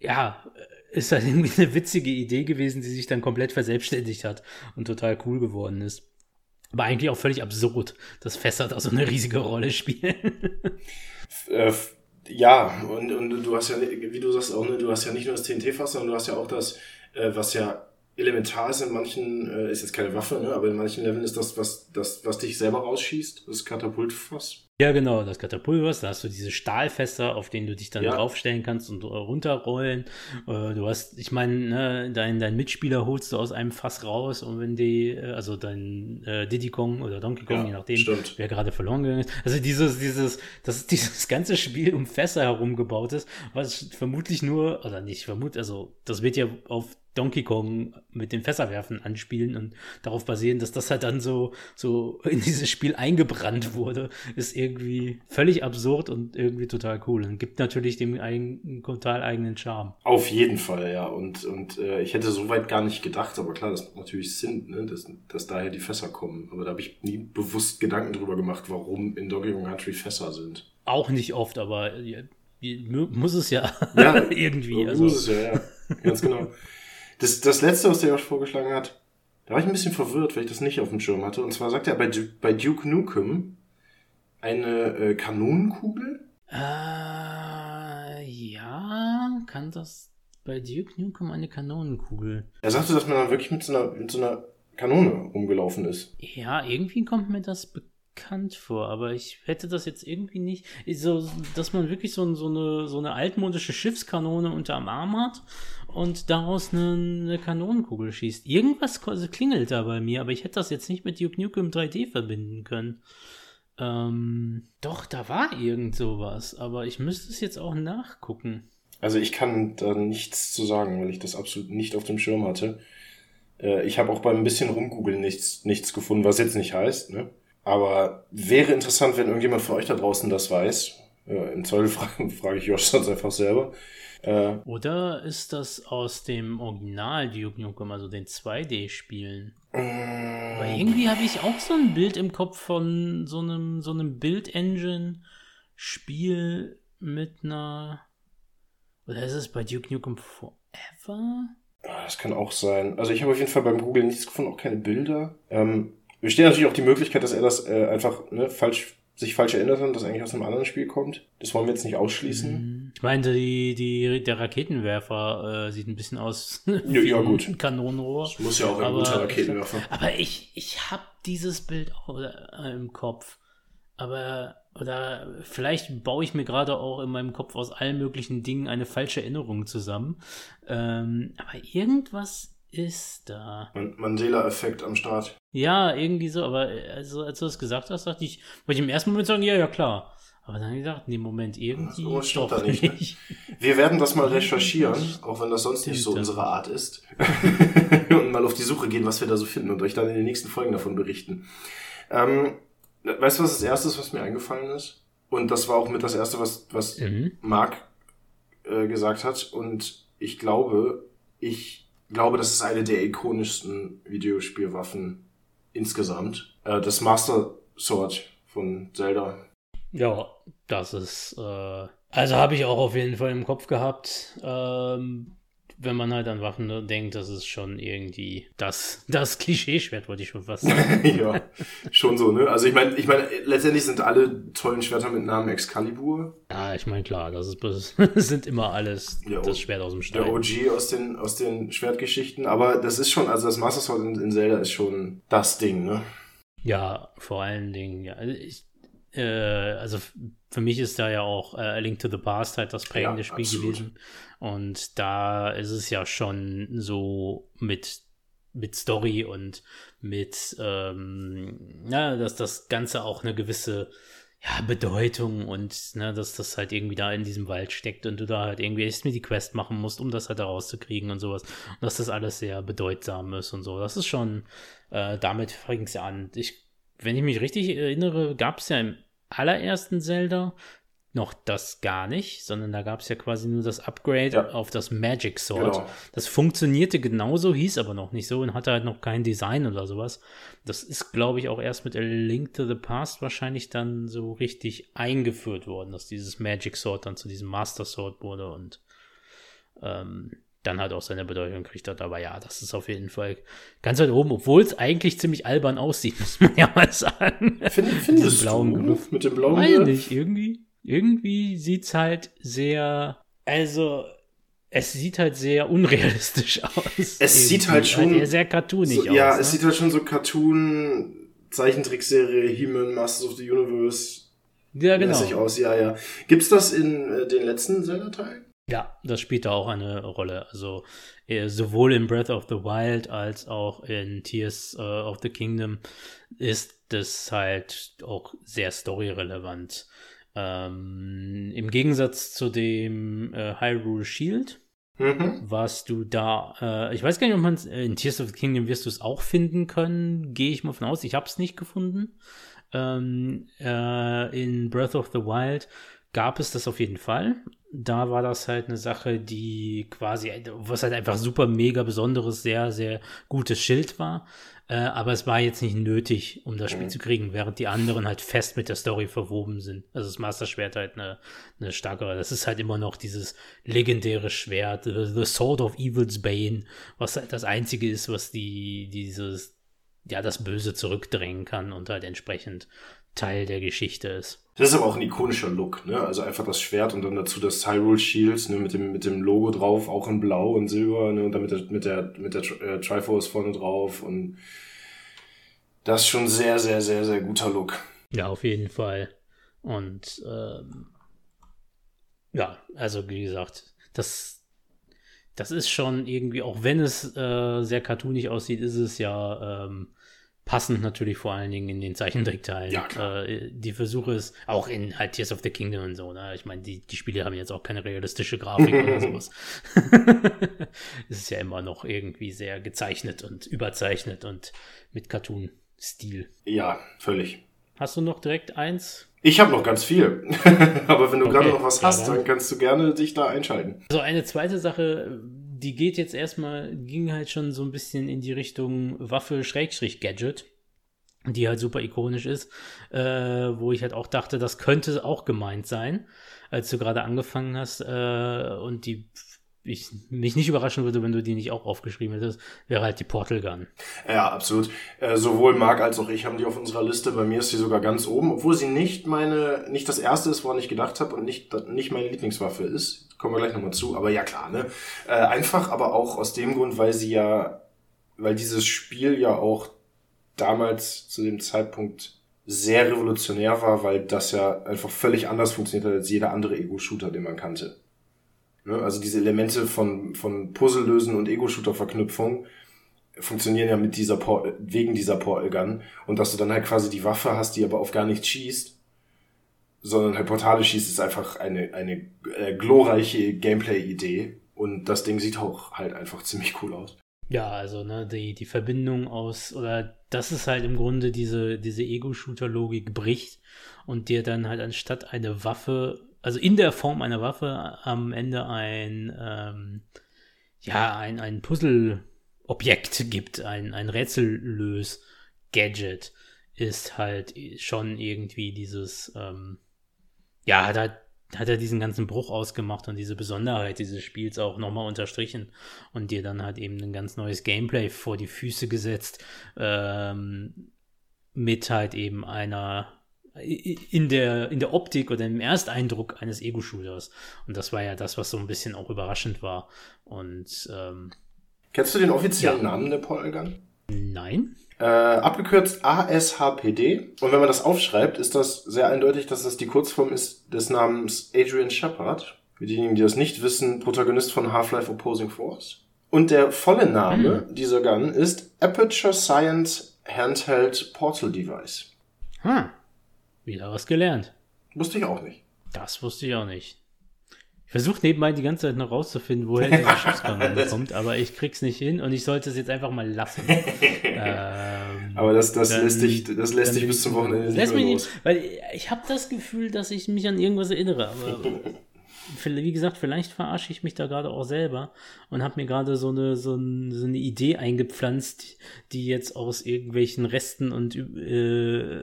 ja, ist halt (laughs) irgendwie eine witzige Idee gewesen, die sich dann komplett verselbstständigt hat und total cool geworden ist. Aber eigentlich auch völlig absurd, dass Fässer da so eine riesige Rolle spielen. (laughs) ja, und, und du hast ja, wie du sagst auch, ne, du hast ja nicht nur das TNT-Fass, sondern du hast ja auch das, äh, was ja elementar ist in manchen, äh, ist jetzt keine Waffe, ne, aber in manchen Leveln ist das, was, das, was dich selber rausschießt, das Katapultfass. Ja, genau, das Katapulvers, da hast du diese Stahlfässer, auf denen du dich dann ja. draufstellen kannst und runterrollen. Äh, du hast, ich meine, ne, dein, dein Mitspieler holst du aus einem Fass raus und wenn die, äh, also dein äh, Diddy Kong oder Donkey Kong, ja, je nachdem, stimmt. wer gerade verloren gegangen ist. Also dieses, dieses, dass dieses ganze Spiel um Fässer herum gebaut ist, was vermutlich nur, oder nicht vermutlich, also das wird ja auf Donkey Kong mit den Fässerwerfen anspielen und darauf basieren, dass das halt dann so, so in dieses Spiel eingebrannt wurde, ist irgendwie völlig absurd und irgendwie total cool und gibt natürlich dem einen total eigenen Charme. Auf jeden Fall, ja. Und, und äh, ich hätte soweit gar nicht gedacht, aber klar, das macht natürlich Sinn, ne? dass, dass daher die Fässer kommen. Aber da habe ich nie bewusst Gedanken drüber gemacht, warum in Donkey Kong Country Fässer sind. Auch nicht oft, aber muss es ja, ja (laughs) irgendwie. Also. Muss es ja, ja. Ganz genau. Das, das letzte, was der Josh vorgeschlagen hat, da war ich ein bisschen verwirrt, weil ich das nicht auf dem Schirm hatte. Und zwar sagt er bei, bei Duke Nukem eine äh, Kanonenkugel. Äh, ja, kann das bei Duke Nukem eine Kanonenkugel? Er sagte, dass man dann wirklich mit so einer, mit so einer Kanone rumgelaufen ist. Ja, irgendwie kommt mir das bekannt vor, aber ich hätte das jetzt irgendwie nicht. So, dass man wirklich so, so, eine, so eine altmodische Schiffskanone unterm Arm hat und daraus eine, eine Kanonenkugel schießt. Irgendwas klingelt da bei mir, aber ich hätte das jetzt nicht mit Duke Nukem 3D verbinden können. Ähm, doch, da war irgend sowas, aber ich müsste es jetzt auch nachgucken. Also ich kann da nichts zu sagen, weil ich das absolut nicht auf dem Schirm hatte. Äh, ich habe auch beim bisschen rumgoogeln nichts, nichts gefunden, was jetzt nicht heißt. Ne? Aber wäre interessant, wenn irgendjemand von euch da draußen das weiß. Äh, Im Zweifel frage, (laughs) frage ich Josh sonst einfach selber. Äh, Oder ist das aus dem Original Duke Nukem, also den 2D-Spielen? Äh, Aber irgendwie habe ich auch so ein Bild im Kopf von so einem, so einem Build-Engine-Spiel mit einer. Oder ist es bei Duke Nukem Forever? Das kann auch sein. Also ich habe auf jeden Fall beim Google nichts gefunden, auch keine Bilder. Ähm, besteht natürlich auch die Möglichkeit, dass er das äh, einfach ne, falsch sich falsch erinnert haben, dass eigentlich aus einem anderen Spiel kommt. Das wollen wir jetzt nicht ausschließen. Mhm. Ich meinte, die, die, der Raketenwerfer äh, sieht ein bisschen aus (laughs) wie ja, gut. ein Kanonenrohr. Das muss ja auch ein aber, guter Raketenwerfer. Aber ich, ich habe dieses Bild auch äh, im Kopf. Aber, oder vielleicht baue ich mir gerade auch in meinem Kopf aus allen möglichen Dingen eine falsche Erinnerung zusammen. Ähm, aber irgendwas ist da? Mandela-Effekt am Start. Ja, irgendwie so, aber also, als du das gesagt hast, dachte ich, wollte ich im ersten Moment sagen, ja, ja, klar. Aber dann gedacht, nee, Moment, irgendwie so stimmt doch nicht. nicht. Ne? Wir werden das mal (laughs) recherchieren, auch wenn das sonst nicht so unsere Art ist. (laughs) und mal auf die Suche gehen, was wir da so finden und euch dann in den nächsten Folgen davon berichten. Ähm, weißt du, was das erste ist, was mir eingefallen ist? Und das war auch mit das erste, was, was mhm. Marc äh, gesagt hat. Und ich glaube, ich glaube, das ist eine der ikonischsten Videospielwaffen insgesamt. Äh, das Master Sword von Zelda. Ja, das ist, äh, also habe ich auch auf jeden Fall im Kopf gehabt. Ähm, wenn man halt an Waffen denkt, das ist schon irgendwie das, das Klischeeschwert, wollte ich schon fast sagen. (laughs) ja, schon so, ne? Also ich meine, ich meine, letztendlich sind alle tollen Schwerter mit Namen Excalibur. Ja, ich meine, klar, das, ist, das (laughs) sind immer alles der das Schwert aus dem Stein. Der OG aus den, aus den Schwertgeschichten, aber das ist schon, also das Master Sword in, in Zelda ist schon das Ding, ne? Ja, vor allen Dingen, ja. Also ich, äh, also für mich ist da ja auch äh, A Link to the Past halt das prägende ja, Spiel absolut. gewesen. Und da ist es ja schon so mit, mit Story und mit, ähm, ja, dass das Ganze auch eine gewisse ja, Bedeutung und ne, dass das halt irgendwie da in diesem Wald steckt und du da halt irgendwie erst mir die Quest machen musst, um das halt da rauszukriegen und sowas. Und dass das alles sehr bedeutsam ist und so. Das ist schon, äh, damit fing es ja an. Ich, wenn ich mich richtig erinnere, gab es ja im allerersten Zelda noch das gar nicht, sondern da gab es ja quasi nur das Upgrade ja. auf das Magic Sword. Genau. Das funktionierte genauso, hieß aber noch nicht so und hatte halt noch kein Design oder sowas. Das ist, glaube ich, auch erst mit A Link to the Past wahrscheinlich dann so richtig eingeführt worden, dass dieses Magic Sword dann zu diesem Master Sword wurde und ähm, dann halt auch seine Bedeutung kriegt hat. Aber ja, das ist auf jeden Fall ganz weit oben, obwohl es eigentlich ziemlich albern aussieht, (laughs) muss man ja mal sagen. Find, findest blauen du Griff. mit dem blauen Griff? nicht, irgendwie irgendwie sieht es halt sehr, also es sieht halt sehr unrealistisch (laughs) aus. Es irgendwie. sieht halt schon halt sehr cartoonig so, aus. Ja, ne? es sieht halt schon so Cartoon Zeichentrickserie He-Man Masters of the Universe ja, genau. aus. Ja, ja. Gibt's das in äh, den letzten Zelda-Teilen? Ja, das spielt da auch eine Rolle. Also äh, sowohl in Breath of the Wild als auch in Tears uh, of the Kingdom ist das halt auch sehr storyrelevant. Ähm, Im Gegensatz zu dem äh, Hyrule Shield, mhm. warst du da, äh, ich weiß gar nicht, ob man äh, in Tears of the Kingdom wirst du es auch finden können, gehe ich mal von aus. Ich habe es nicht gefunden. Ähm, äh, in Breath of the Wild gab es das auf jeden Fall. Da war das halt eine Sache, die quasi, was halt einfach super mega besonderes, sehr, sehr gutes Schild war. Äh, aber es war jetzt nicht nötig, um das Spiel mhm. zu kriegen, während die anderen halt fest mit der Story verwoben sind. Also das Master Schwert halt eine, eine starkere. Das ist halt immer noch dieses legendäre Schwert, the, the Sword of Evil's Bane, was halt das einzige ist, was die, dieses, ja, das Böse zurückdrängen kann und halt entsprechend Teil der Geschichte ist. Das ist aber auch ein ikonischer Look, ne? Also einfach das Schwert und dann dazu das Hyrule Shield, ne? Mit dem, mit dem Logo drauf, auch in Blau und Silber, ne? Und dann mit der, mit der, mit der äh, Triforce vorne drauf und das ist schon sehr, sehr, sehr, sehr guter Look. Ja, auf jeden Fall. Und ähm, ja, also wie gesagt, das, das ist schon irgendwie, auch wenn es äh, sehr cartoonig aussieht, ist es ja ähm, passend natürlich vor allen Dingen in den Zeichentrickteilen. Ja. Äh, die Versuche ist auch in halt Tears of the Kingdom und so. Ne? Ich meine, die, die Spiele haben jetzt auch keine realistische Grafik oder (laughs) sowas. (laughs) es ist ja immer noch irgendwie sehr gezeichnet und überzeichnet und mit Cartoon-Stil. Ja, völlig. Hast du noch direkt eins? Ich habe noch ganz viel. (laughs) Aber wenn du okay. gerade noch was hast, ja, dann. dann kannst du gerne dich da einschalten. So, eine zweite Sache, die geht jetzt erstmal, ging halt schon so ein bisschen in die Richtung Waffe-Gadget, die halt super ikonisch ist, äh, wo ich halt auch dachte, das könnte auch gemeint sein, als du gerade angefangen hast äh, und die ich mich nicht überraschen würde, wenn du die nicht auch aufgeschrieben hättest, wäre halt die Portal Gun. Ja, absolut. Äh, sowohl Marc als auch ich haben die auf unserer Liste. Bei mir ist sie sogar ganz oben, obwohl sie nicht meine, nicht das erste ist, woran ich gedacht habe und nicht, nicht meine Lieblingswaffe ist. Kommen wir gleich nochmal zu. Aber ja, klar, ne? Äh, einfach, aber auch aus dem Grund, weil sie ja, weil dieses Spiel ja auch damals zu dem Zeitpunkt sehr revolutionär war, weil das ja einfach völlig anders funktioniert hat als jeder andere Ego-Shooter, den man kannte. Ne? Also diese Elemente von, von Puzzle-Lösen und Ego-Shooter-Verknüpfung funktionieren ja mit dieser Por wegen dieser Portal Gun. Und dass du dann halt quasi die Waffe hast, die aber auf gar nichts schießt, sondern halt Portale schießt, ist einfach eine, eine äh, glorreiche Gameplay-Idee. Und das Ding sieht auch halt einfach ziemlich cool aus. Ja, also ne, die, die Verbindung aus, oder das ist halt im Grunde diese, diese Ego-Shooter-Logik bricht und dir dann halt anstatt eine Waffe also in der Form einer Waffe am Ende ein, ähm, ja, ein, ein Puzzle-Objekt gibt, ein, ein Rätsellös-Gadget, ist halt schon irgendwie dieses, ähm, ja, hat halt hat er diesen ganzen Bruch ausgemacht und diese Besonderheit dieses Spiels auch nochmal unterstrichen und dir dann halt eben ein ganz neues Gameplay vor die Füße gesetzt, ähm, mit halt eben einer in der, in der Optik oder im Ersteindruck eines Ego-Shooters. Und das war ja das, was so ein bisschen auch überraschend war. Und ähm, Kennst du den offiziellen ja. Namen der Polgun? Nein. Äh, abgekürzt ASHPD. Und wenn man das aufschreibt, ist das sehr eindeutig, dass das die Kurzform ist des Namens Adrian Shepard. Für diejenigen, die das nicht wissen, Protagonist von Half-Life Opposing Force. Und der volle Name hm. dieser Gun ist Aperture Science Handheld Portal Device. Hm. Wieder was gelernt. Wusste ich auch nicht. Das wusste ich auch nicht. Ich versuche nebenbei die ganze Zeit noch rauszufinden, woher (laughs) diese Schusskanone kommt, aber ich krieg's nicht hin und ich sollte es jetzt einfach mal lassen. (laughs) ähm, aber das, das dann, lässt dich, das lässt dich bis zum Wochenende nicht lässt mich nicht, Weil ich habe das Gefühl, dass ich mich an irgendwas erinnere, aber (laughs) wie gesagt, vielleicht verarsche ich mich da gerade auch selber und habe mir gerade so eine, so, ein, so, eine Idee eingepflanzt, die jetzt aus irgendwelchen Resten und äh,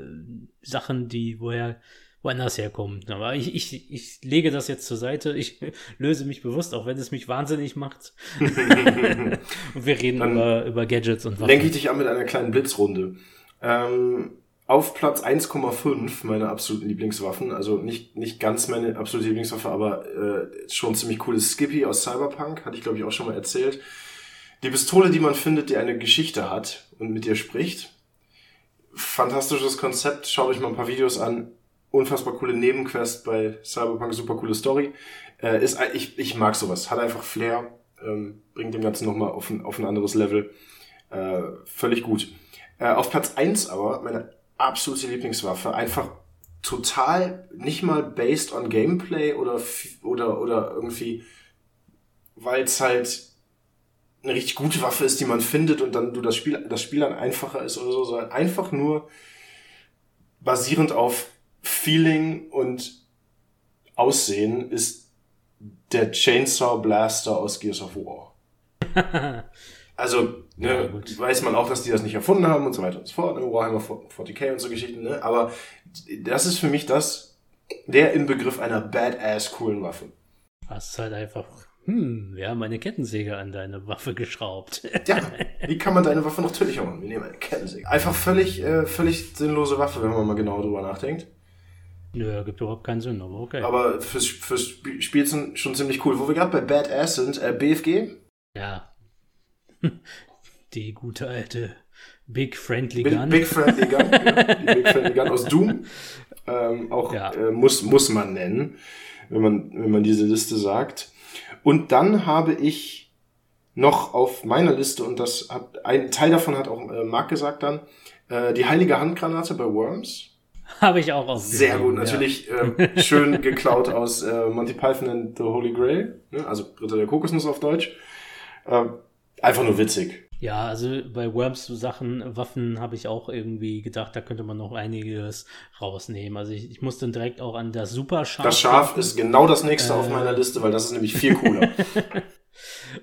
Sachen, die woher woanders herkommen. Aber ich, ich, ich lege das jetzt zur Seite. Ich (laughs) löse mich bewusst, auch wenn es mich wahnsinnig macht. (laughs) und wir reden über, über Gadgets und Waffen. Lenke ich dich an mit einer kleinen Blitzrunde. Ähm, auf Platz 1,5 meine absoluten Lieblingswaffen, also nicht, nicht ganz meine absolute Lieblingswaffe, aber äh, schon ziemlich cooles Skippy aus Cyberpunk, hatte ich glaube ich auch schon mal erzählt. Die Pistole, die man findet, die eine Geschichte hat und mit dir spricht. Fantastisches Konzept, schaut euch mal ein paar Videos an. Unfassbar coole Nebenquest bei Cyberpunk, super coole Story. Äh, ist, ich, ich mag sowas, hat einfach Flair, ähm, bringt dem Ganzen nochmal auf ein, auf ein anderes Level. Äh, völlig gut. Äh, auf Platz 1 aber, meine absolute Lieblingswaffe. Einfach total nicht mal based on Gameplay oder, oder, oder irgendwie, weil es halt eine richtig gute Waffe ist, die man findet und dann du das Spiel, das Spiel dann einfacher ist oder so, sondern einfach nur basierend auf Feeling und Aussehen ist der Chainsaw Blaster aus Gears of War. (laughs) Also, ne, ja, weiß man auch, dass die das nicht erfunden haben und so weiter und so fort, ne, Warhammer 40k und so Geschichten, ne, aber das ist für mich das, der Inbegriff einer badass coolen Waffe. Das ist halt einfach, hm, wir haben eine Kettensäge an deine Waffe geschraubt. ja, (laughs) wie kann man deine Waffe noch tödlicher machen? Wir nehmen eine Kettensäge. Einfach völlig, äh, völlig sinnlose Waffe, wenn man mal genau drüber nachdenkt. Nö, gibt überhaupt keinen Sinn, aber okay. Aber fürs, fürs Spiel schon ziemlich cool. Wo wir gerade bei Badass sind, äh, BFG. Ja, Die gute alte Big Friendly Gun. Big, Big Friendly Gun, (laughs) ja, die Big Friendly Gun aus Doom. Ähm, auch ja. äh, muss, muss man nennen, wenn man, wenn man diese Liste sagt. Und dann habe ich noch auf meiner Liste, und das hat, ein Teil davon hat auch äh, Marc gesagt dann, äh, die heilige Handgranate bei Worms. Habe ich auch ausgesehen. Sehr gut, natürlich ja. äh, schön (laughs) geklaut aus äh, Monty Python and the Holy Grail, ne? also Ritter der Kokosnuss auf Deutsch. Äh, einfach nur witzig. Ja, also bei Worms so Sachen, Waffen habe ich auch irgendwie gedacht, da könnte man noch einiges rausnehmen. Also ich, ich musste direkt auch an das Superschaf. Das Schaf ist genau das nächste äh, auf meiner Liste, weil das ist nämlich viel cooler. (laughs)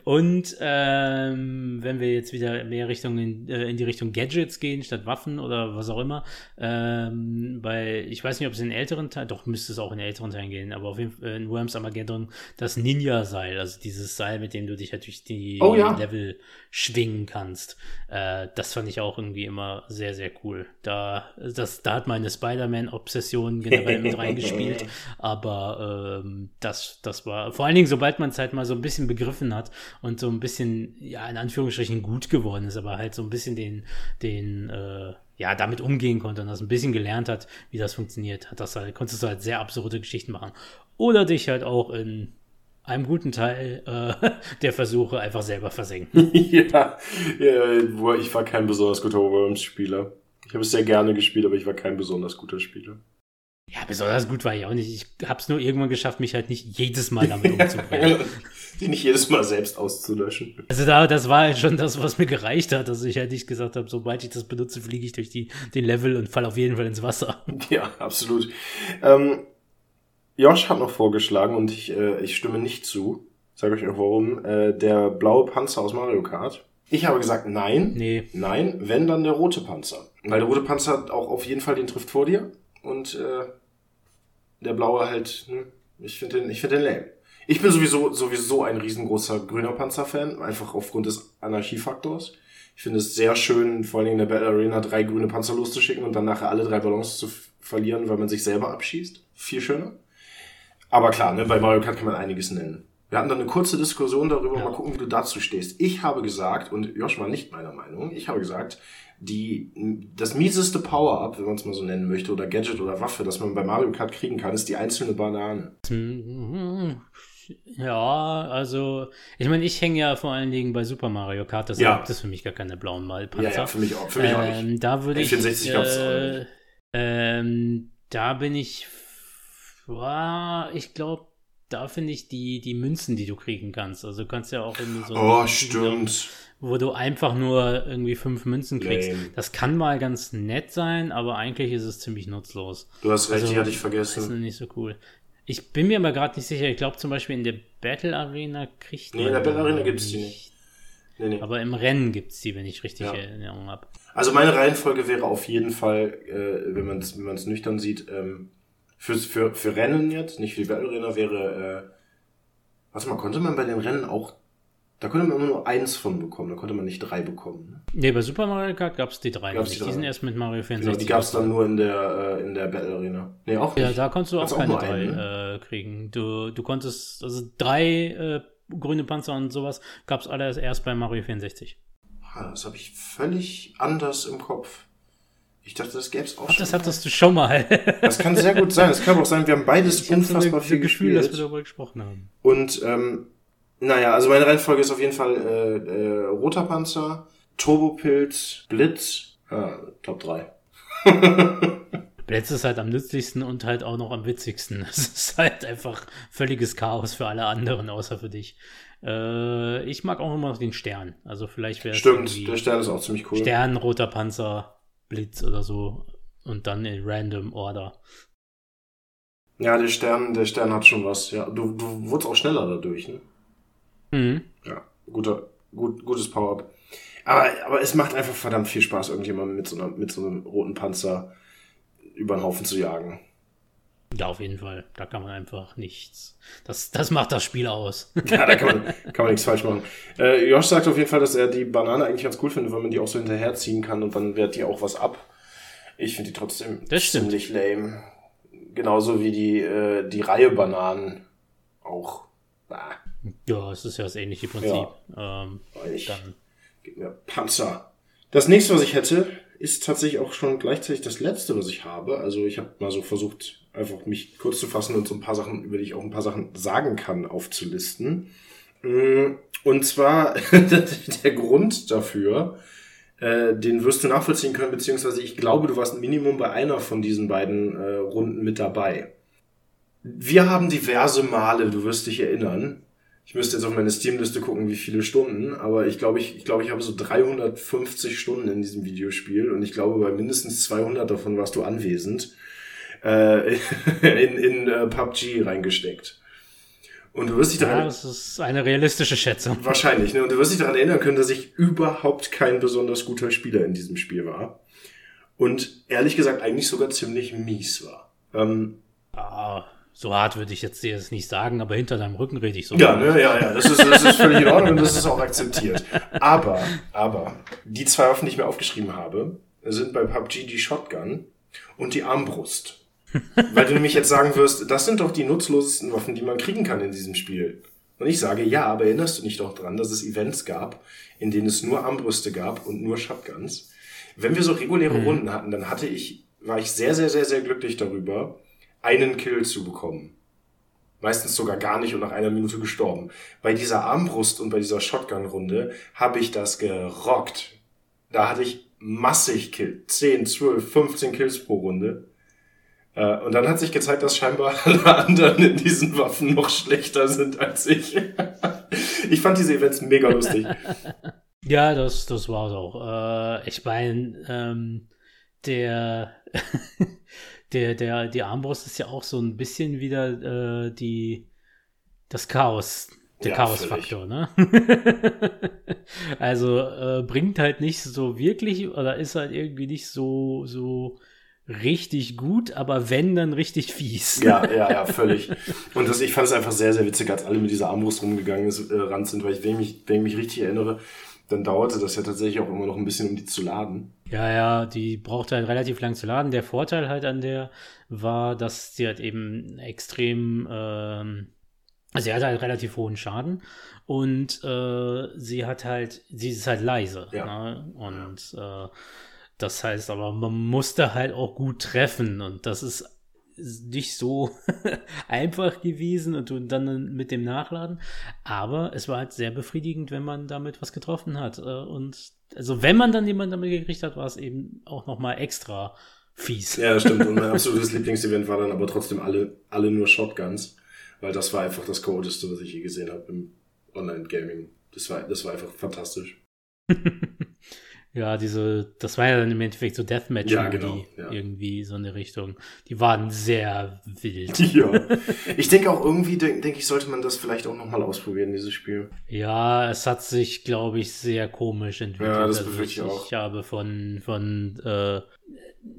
Und ähm, wenn wir jetzt wieder mehr Richtung in, äh, in, die Richtung Gadgets gehen, statt Waffen oder was auch immer, ähm, bei, ich weiß nicht, ob es in älteren Teilen, doch müsste es auch in älteren Teilen gehen, aber auf jeden Fall in Worms Armageddon das Ninja-Seil, also dieses Seil, mit dem du dich natürlich die oh, ja. Level schwingen kannst. Äh, das fand ich auch irgendwie immer sehr, sehr cool. Da, das, da hat meine Spider-Man-Obsession generell mit (laughs) reingespielt, aber ähm, das, das war, vor allen Dingen, sobald man es halt mal so ein bisschen begriffen hat, und so ein bisschen, ja, in Anführungsstrichen gut geworden ist, aber halt so ein bisschen den, den, äh, ja, damit umgehen konnte und das ein bisschen gelernt hat, wie das funktioniert, hat das halt, konntest du halt sehr absurde Geschichten machen. Oder dich halt auch in einem guten Teil äh, (laughs) der Versuche einfach selber versenken. (laughs) ja, ja, ich war kein besonders guter Worms-Spieler. Ich habe es sehr gerne gespielt, aber ich war kein besonders guter Spieler. Ja, besonders gut war ich auch nicht. Ich habe es nur irgendwann geschafft, mich halt nicht jedes Mal damit umzubringen. (laughs) Die nicht jedes Mal selbst auszulöschen. Also da, das war halt schon das, was mir gereicht hat, dass ich halt nicht gesagt habe, sobald ich das benutze, fliege ich durch die, den Level und falle auf jeden Fall ins Wasser. (laughs) Ja, absolut. Ähm, Josh hat noch vorgeschlagen und ich, äh, ich stimme nicht zu. Sag euch auch warum. Äh, der blaue Panzer aus Mario Kart. Ich habe gesagt, nein. Nee. Nein, wenn dann der rote Panzer. Weil der rote Panzer hat auch auf jeden Fall den trifft vor dir. Und äh, der blaue halt, hm, ich finde den, ich finde den lame. Ich bin sowieso, sowieso ein riesengroßer grüner Panzer-Fan, einfach aufgrund des Anarchiefaktors. Ich finde es sehr schön, vor allen Dingen in der Battle Arena drei grüne Panzer loszuschicken und dann nachher alle drei Ballons zu verlieren, weil man sich selber abschießt. Viel schöner. Aber klar, ne, bei Mario Kart kann man einiges nennen. Wir hatten dann eine kurze Diskussion darüber, ja. mal gucken, wie du dazu stehst. Ich habe gesagt, und Josh war nicht meiner Meinung, ich habe gesagt, die, das mieseste Power-Up, wenn man es mal so nennen möchte, oder Gadget oder Waffe, das man bei Mario Kart kriegen kann, ist die einzelne Banane. Ja, also, ich meine, ich hänge ja vor allen Dingen bei Super Mario Kart, das ja. gibt es für mich gar keine blauen Malpanzer. Ja, ja, für mich auch, für mich ähm, auch nicht. Ähm, da würde ich, äh, ähm, da bin ich, boah, ich glaube, da finde ich die, die Münzen, die du kriegen kannst. Also du kannst ja auch irgendwie so. Oh, stimmt. Wo du einfach nur irgendwie fünf Münzen kriegst. Lame. Das kann mal ganz nett sein, aber eigentlich ist es ziemlich nutzlos. Du hast recht, also, die hatte ich vergessen. Das ist nicht so cool. Ich bin mir aber gerade nicht sicher. Ich glaube zum Beispiel in der Battle Arena kriegt Nee, in der Battle Arena gibt es die nicht. Nee, nee. Aber im Rennen gibt es die, wenn ich richtig ja. Erinnerung habe. Also meine Reihenfolge wäre auf jeden Fall, äh, wenn man es wenn nüchtern sieht, ähm, für, für, für Rennen jetzt, nicht für die Battle Arena, wäre, äh, warte mal, konnte man bei den Rennen auch, da konnte man immer nur eins von bekommen, da konnte man nicht drei bekommen. Ne? Nee, bei Super Mario Kart gab es die drei. Gab's die, die sind erst mit Mario 64. Genau, die gab es dann nur in der, äh, in der Battle Arena. Nee, auch nicht. Ja, da konntest du auch keine auch drei einen, ne? äh, kriegen. Du, du konntest, also drei äh, grüne Panzer und sowas gab es alles erst bei Mario 64. Ah, das habe ich völlig anders im Kopf. Ich dachte, das gäbe es auch Ach, schon. Das hattest du schon mal. (laughs) das kann sehr gut sein. Es kann auch sein, wir haben beides ich unfassbar so viel Gefühl, gespielt. dass wir darüber gesprochen haben. Und ähm, naja, also meine Reihenfolge ist auf jeden Fall äh, äh, Roter Panzer, Turbopilz, Blitz, äh, Top 3. (laughs) Blitz ist halt am nützlichsten und halt auch noch am witzigsten. (laughs) Es ist halt einfach völliges Chaos für alle anderen, außer für dich. Äh, ich mag auch immer noch den Stern. Also vielleicht wäre Stimmt, der Stern ist auch ziemlich cool. Stern, roter Panzer, Blitz oder so und dann in Random Order. Ja, der Stern, der Stern hat schon was. Ja, du, du wurdest auch schneller dadurch, ne? Mhm. Ja, guter, gut, gutes Power-Up. Aber, aber es macht einfach verdammt viel Spaß, irgendjemanden mit so, einer, mit so einem roten Panzer über den Haufen zu jagen. Ja, auf jeden Fall. Da kann man einfach nichts. Das, das macht das Spiel aus. (laughs) ja, da kann man, kann man nichts falsch machen. Äh, Josh sagt auf jeden Fall, dass er die Banane eigentlich ganz cool findet, weil man die auch so hinterherziehen kann und dann wehrt die auch was ab. Ich finde die trotzdem ziemlich lame. Genauso wie die, äh, die Reihe Bananen auch. Ah. Ja, es ist ja das ähnliche Prinzip. Ja. Ähm, ich, dann. Gib mir Panzer. Das nächste, was ich hätte, ist tatsächlich auch schon gleichzeitig das letzte, was ich habe. Also ich habe mal so versucht, einfach mich kurz zu fassen und so ein paar Sachen, über die ich auch ein paar Sachen sagen kann, aufzulisten. Mm, und zwar (laughs) der Grund dafür, äh, den wirst du nachvollziehen können, beziehungsweise ich glaube, du warst Minimum bei einer von diesen beiden äh, Runden mit dabei. Wir haben diverse Male, du wirst dich erinnern, ich müsste jetzt auf meine Steam-Liste gucken, wie viele Stunden, aber ich glaube, ich, ich glaube, ich habe so 350 Stunden in diesem Videospiel und ich glaube, bei mindestens 200 davon warst du anwesend äh, (laughs) in, in uh, PUBG reingesteckt. Und du wirst dich daran. Ja, das ist eine realistische Schätzung. Wahrscheinlich, ne? Und du wirst dich daran erinnern können, dass ich überhaupt kein besonders guter Spieler in diesem Spiel war. Und ehrlich gesagt eigentlich sogar ziemlich mies war. Ähm, ah, so hart würde ich jetzt dir das nicht sagen, aber hinter deinem Rücken rede ich so. Ja, ne, ja, ja, das ist, das ist völlig in Ordnung und das ist auch akzeptiert. Aber, aber, die zwei Waffen, die ich mir aufgeschrieben habe, sind bei PUBG die Shotgun und die Armbrust. Weil du nämlich jetzt sagen wirst, das sind doch die nutzlosesten Waffen, die man kriegen kann in diesem Spiel. Und ich sage, ja, aber erinnerst du dich doch dran, dass es Events gab, in denen es nur Armbrüste gab und nur Shotguns? Wenn wir so reguläre mhm. Runden hatten, dann hatte ich, war ich sehr, sehr, sehr, sehr glücklich darüber, einen Kill zu bekommen. Meistens sogar gar nicht und nach einer Minute gestorben. Bei dieser Armbrust und bei dieser Shotgun-Runde habe ich das gerockt. Da hatte ich massig Kill. 10, 12, 15 Kills pro Runde. Äh, und dann hat sich gezeigt, dass scheinbar (laughs) alle anderen in diesen Waffen noch schlechter sind als ich. (laughs) ich fand diese Events mega lustig. Ja, das, das war es auch. Äh, ich meine, ähm, der, (laughs) der, der, die Armbrust ist ja auch so ein bisschen wieder äh, die, das Chaos, der ja, Chaosfaktor, ne? also äh, bringt halt nicht so wirklich oder ist halt irgendwie nicht so, so richtig gut, aber wenn, dann richtig fies. Ja, ja, ja, (laughs) völlig. Und das, ich fand es einfach sehr, sehr witzig, als alle mit dieser Armbrust rumgegangen ist, äh, ran sind, weil ich, wenn ich, mich, wenn ich mich richtig erinnere, dann dauerte das ja tatsächlich auch immer noch ein bisschen, um die zu laden. Ja, ja, die brauchte halt relativ lang zu laden. Der Vorteil halt an der war, dass sie halt eben extrem ähm, Also er hat halt relativ hohen Schaden und äh, sie hat halt, sie ist halt leise. Ja. Ne? Und äh, das heißt aber, man musste halt auch gut treffen und das ist nicht so (laughs) einfach gewesen und, dann mit dem Nachladen. Aber es war halt sehr befriedigend, wenn man damit was getroffen hat. Äh, Und also wenn man dann jemanden damit gekriegt hat, war es eben auch nochmal extra fies. Ja, stimmt. Und mein absolutes Lieblingsevent war dann aber trotzdem alle, alle nur Shotguns, weil das war einfach das Coolste, was ich je gesehen habe im Online-Gaming. Das war, das war einfach fantastisch. (laughs) Ja, diese, das war ja dann im Endeffekt so Deathmatch Ja, genau, ja. irgendwie so eine Richtung. Die waren sehr wild. (laughs) Ja. (laughs) Ich denke auch irgendwie, denke denk ich, sollte man das vielleicht auch nochmal ausprobieren, dieses Spiel. Ja, es hat sich, glaube ich, sehr komisch entwickelt. Ja, das Also befürchte ich auch. Ich habe von, von, äh,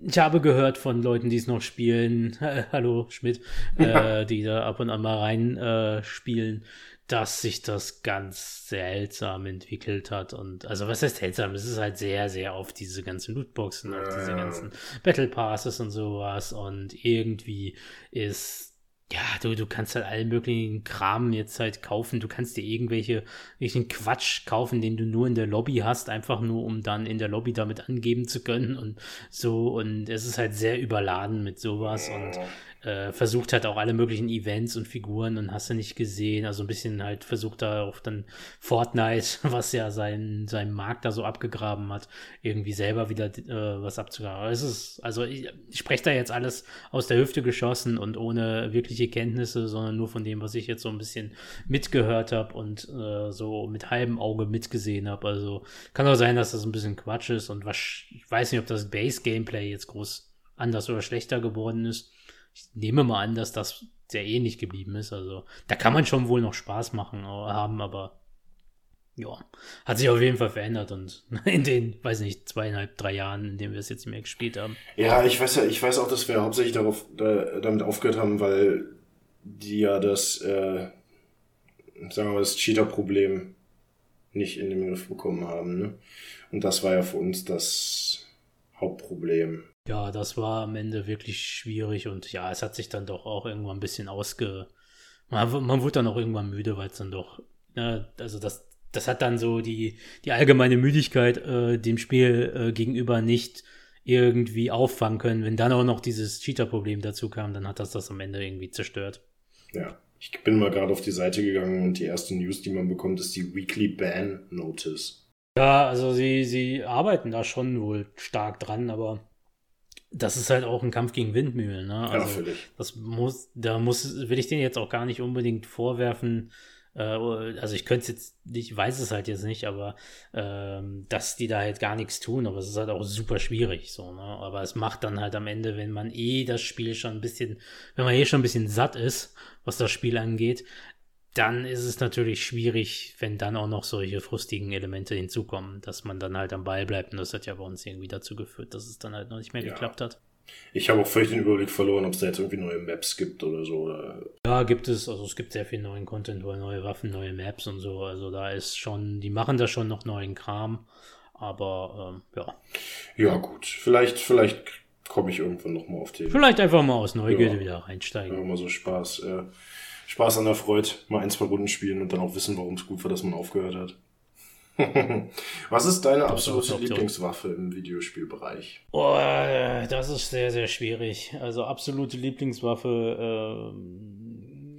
ich habe gehört von Leuten, die es noch spielen, (laughs) hallo Schmidt, äh, die da ab und an mal rein äh, spielen, dass sich das ganz seltsam entwickelt hat. Und also was heißt seltsam? Es ist halt sehr, sehr auf diese ganzen Lootboxen, auf diese ganzen Battle Passes und sowas. Und irgendwie ist ja, du, du kannst halt allen möglichen Kram jetzt halt kaufen. Du kannst dir irgendwelche, irgendwelchen Quatsch kaufen, den du nur in der Lobby hast, einfach nur um dann in der Lobby damit angeben zu können und so. Und es ist halt sehr überladen mit sowas und äh, versucht halt auch alle möglichen Events und Figuren und hast du nicht gesehen. Also ein bisschen halt versucht da auch dann Fortnite, (laughs) was ja seinen, seinen Markt da so abgegraben hat, irgendwie selber wieder äh, was abzugraben. Es ist, also ich, ich spreche da jetzt alles aus der Hüfte geschossen und ohne wirkliche Kenntnisse, sondern nur von dem, was ich jetzt so ein bisschen mitgehört habe und äh, so mit halbem Auge mitgesehen habe. Also kann auch sein, dass das ein bisschen Quatsch ist und was, ich weiß nicht, ob das Base-Gameplay jetzt groß anders oder schlechter geworden ist. Ich nehme mal an, dass das sehr ähnlich geblieben ist. Also da kann man schon wohl noch Spaß machen äh, haben, aber ja, hat sich auf jeden Fall verändert und (laughs) in den, weiß nicht, zweieinhalb, drei Jahren, in denen wir es jetzt mehr gespielt haben. Ja, ich weiß ja, ich weiß auch, dass wir hauptsächlich darauf, da, damit aufgehört haben, weil die ja das, äh, sagen wir mal, das Cheater-Problem nicht in den Griff bekommen haben, ne? Und das war ja für uns das Hauptproblem. Ja, das war am Ende wirklich schwierig und ja, es hat sich dann doch auch irgendwann ein bisschen ausge. Man, man wurde dann auch irgendwann müde, weil es dann doch, ne, also das, das hat dann so die, die allgemeine Müdigkeit äh, dem Spiel äh, gegenüber nicht irgendwie auffangen können. Wenn dann auch noch dieses Cheater-Problem dazu kam, dann hat das das am Ende irgendwie zerstört. Ja. Ich bin mal gerade auf die Seite gegangen und die erste News, die man bekommt, ist die Weekly Ban Notice. Ja, also sie, sie arbeiten da schon wohl stark dran, aber das ist halt auch ein Kampf gegen Windmühlen, ne? Ja, Also, völlig. Das muss, da muss, will ich denen jetzt auch gar nicht unbedingt vorwerfen. Äh, also ich könnte es jetzt ich weiß es halt jetzt nicht, aber ähm, dass die da halt gar nichts tun, aber es ist halt auch super schwierig so, ne? Aber es macht dann halt am Ende, wenn man eh das Spiel schon ein bisschen, wenn man eh schon ein bisschen satt ist, was das Spiel angeht, dann ist es natürlich schwierig, wenn dann auch noch solche frustigen Elemente hinzukommen, dass man dann halt am Ball bleibt. Und das hat ja bei uns irgendwie dazu geführt, dass es dann halt noch nicht mehr Ja. geklappt hat. Ich habe auch völlig den Überblick verloren, ob es da jetzt irgendwie neue Maps gibt oder so. Oder Ja, gibt es, also es gibt sehr viel neuen Content, neue Waffen, neue Maps und so. Also da ist schon, die machen da schon noch neuen Kram. Aber ähm, ja, ja, gut. Vielleicht, vielleicht komme ich irgendwann nochmal auf den. vielleicht einfach mal aus Neugierde Ja. wieder reinsteigen. Ja, immer so Spaß, äh, Spaß an der Freude, mal ein, zwei Runden spielen und dann auch wissen, warum es gut war, dass man aufgehört hat. (laughs) Was ist deine absolute. Lieblingswaffe im Videospielbereich? Oh, das ist sehr, sehr schwierig. Also absolute Lieblingswaffe, ähm,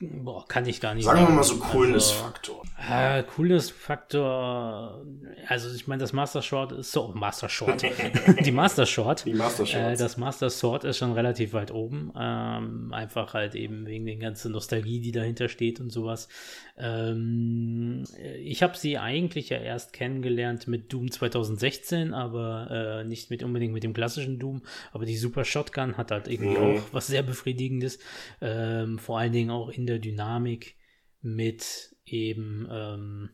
boah, kann ich gar nicht Sagen wir sagen. mal so Coolness Also, Faktor. Äh, cooles Faktor. Also ich meine, das Master Short ist so Master Short. (laughs) Die Master Short. Die Master Äh, Shots. das Master Sword ist schon relativ weit oben. Ähm, einfach halt eben wegen der ganzen Nostalgie, die dahinter steht und sowas. Ähm, ich habe sie eigentlich ja erst kennengelernt mit Doom 2016, aber äh, nicht mit unbedingt mit dem klassischen Doom. Aber die Super Shotgun hat halt irgendwie Mhm. auch was sehr Befriedigendes. Ähm, vor allen Dingen auch in der Dynamik mit eben ähm,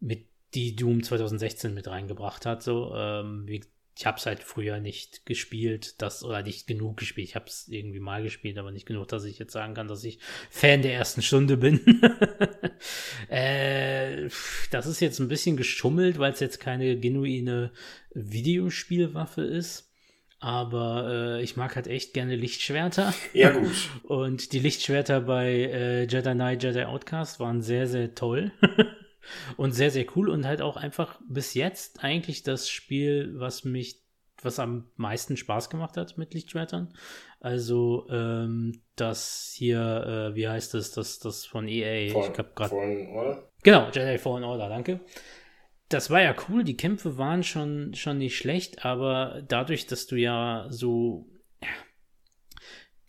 mit die Doom 2016 mit reingebracht hat. So, ähm, ich habe es halt früher nicht gespielt, das oder nicht genug gespielt. Ich habe es irgendwie mal gespielt, aber nicht genug, dass ich jetzt sagen kann, dass ich Fan der ersten Stunde bin. (laughs) äh, das ist jetzt ein bisschen geschummelt, weil es jetzt keine genuine Videospielwaffe ist. Aber äh, ich mag halt echt gerne Lichtschwerter. Ja, gut. (laughs) Und die Lichtschwerter bei äh, Jedi Knight, Jedi Outcast waren sehr, sehr toll. (laughs) und sehr, sehr cool und halt auch einfach bis jetzt eigentlich das Spiel, was mich, was am meisten Spaß gemacht hat mit Lichtschwertern. Also ähm, das hier, äh, wie heißt das, das, das von EA. Fallen, ich hab grad, Fallen Order? Genau, Jedi Fallen Order, danke. Das war ja cool, die Kämpfe waren schon, schon nicht schlecht, aber dadurch, dass du ja so. Ja,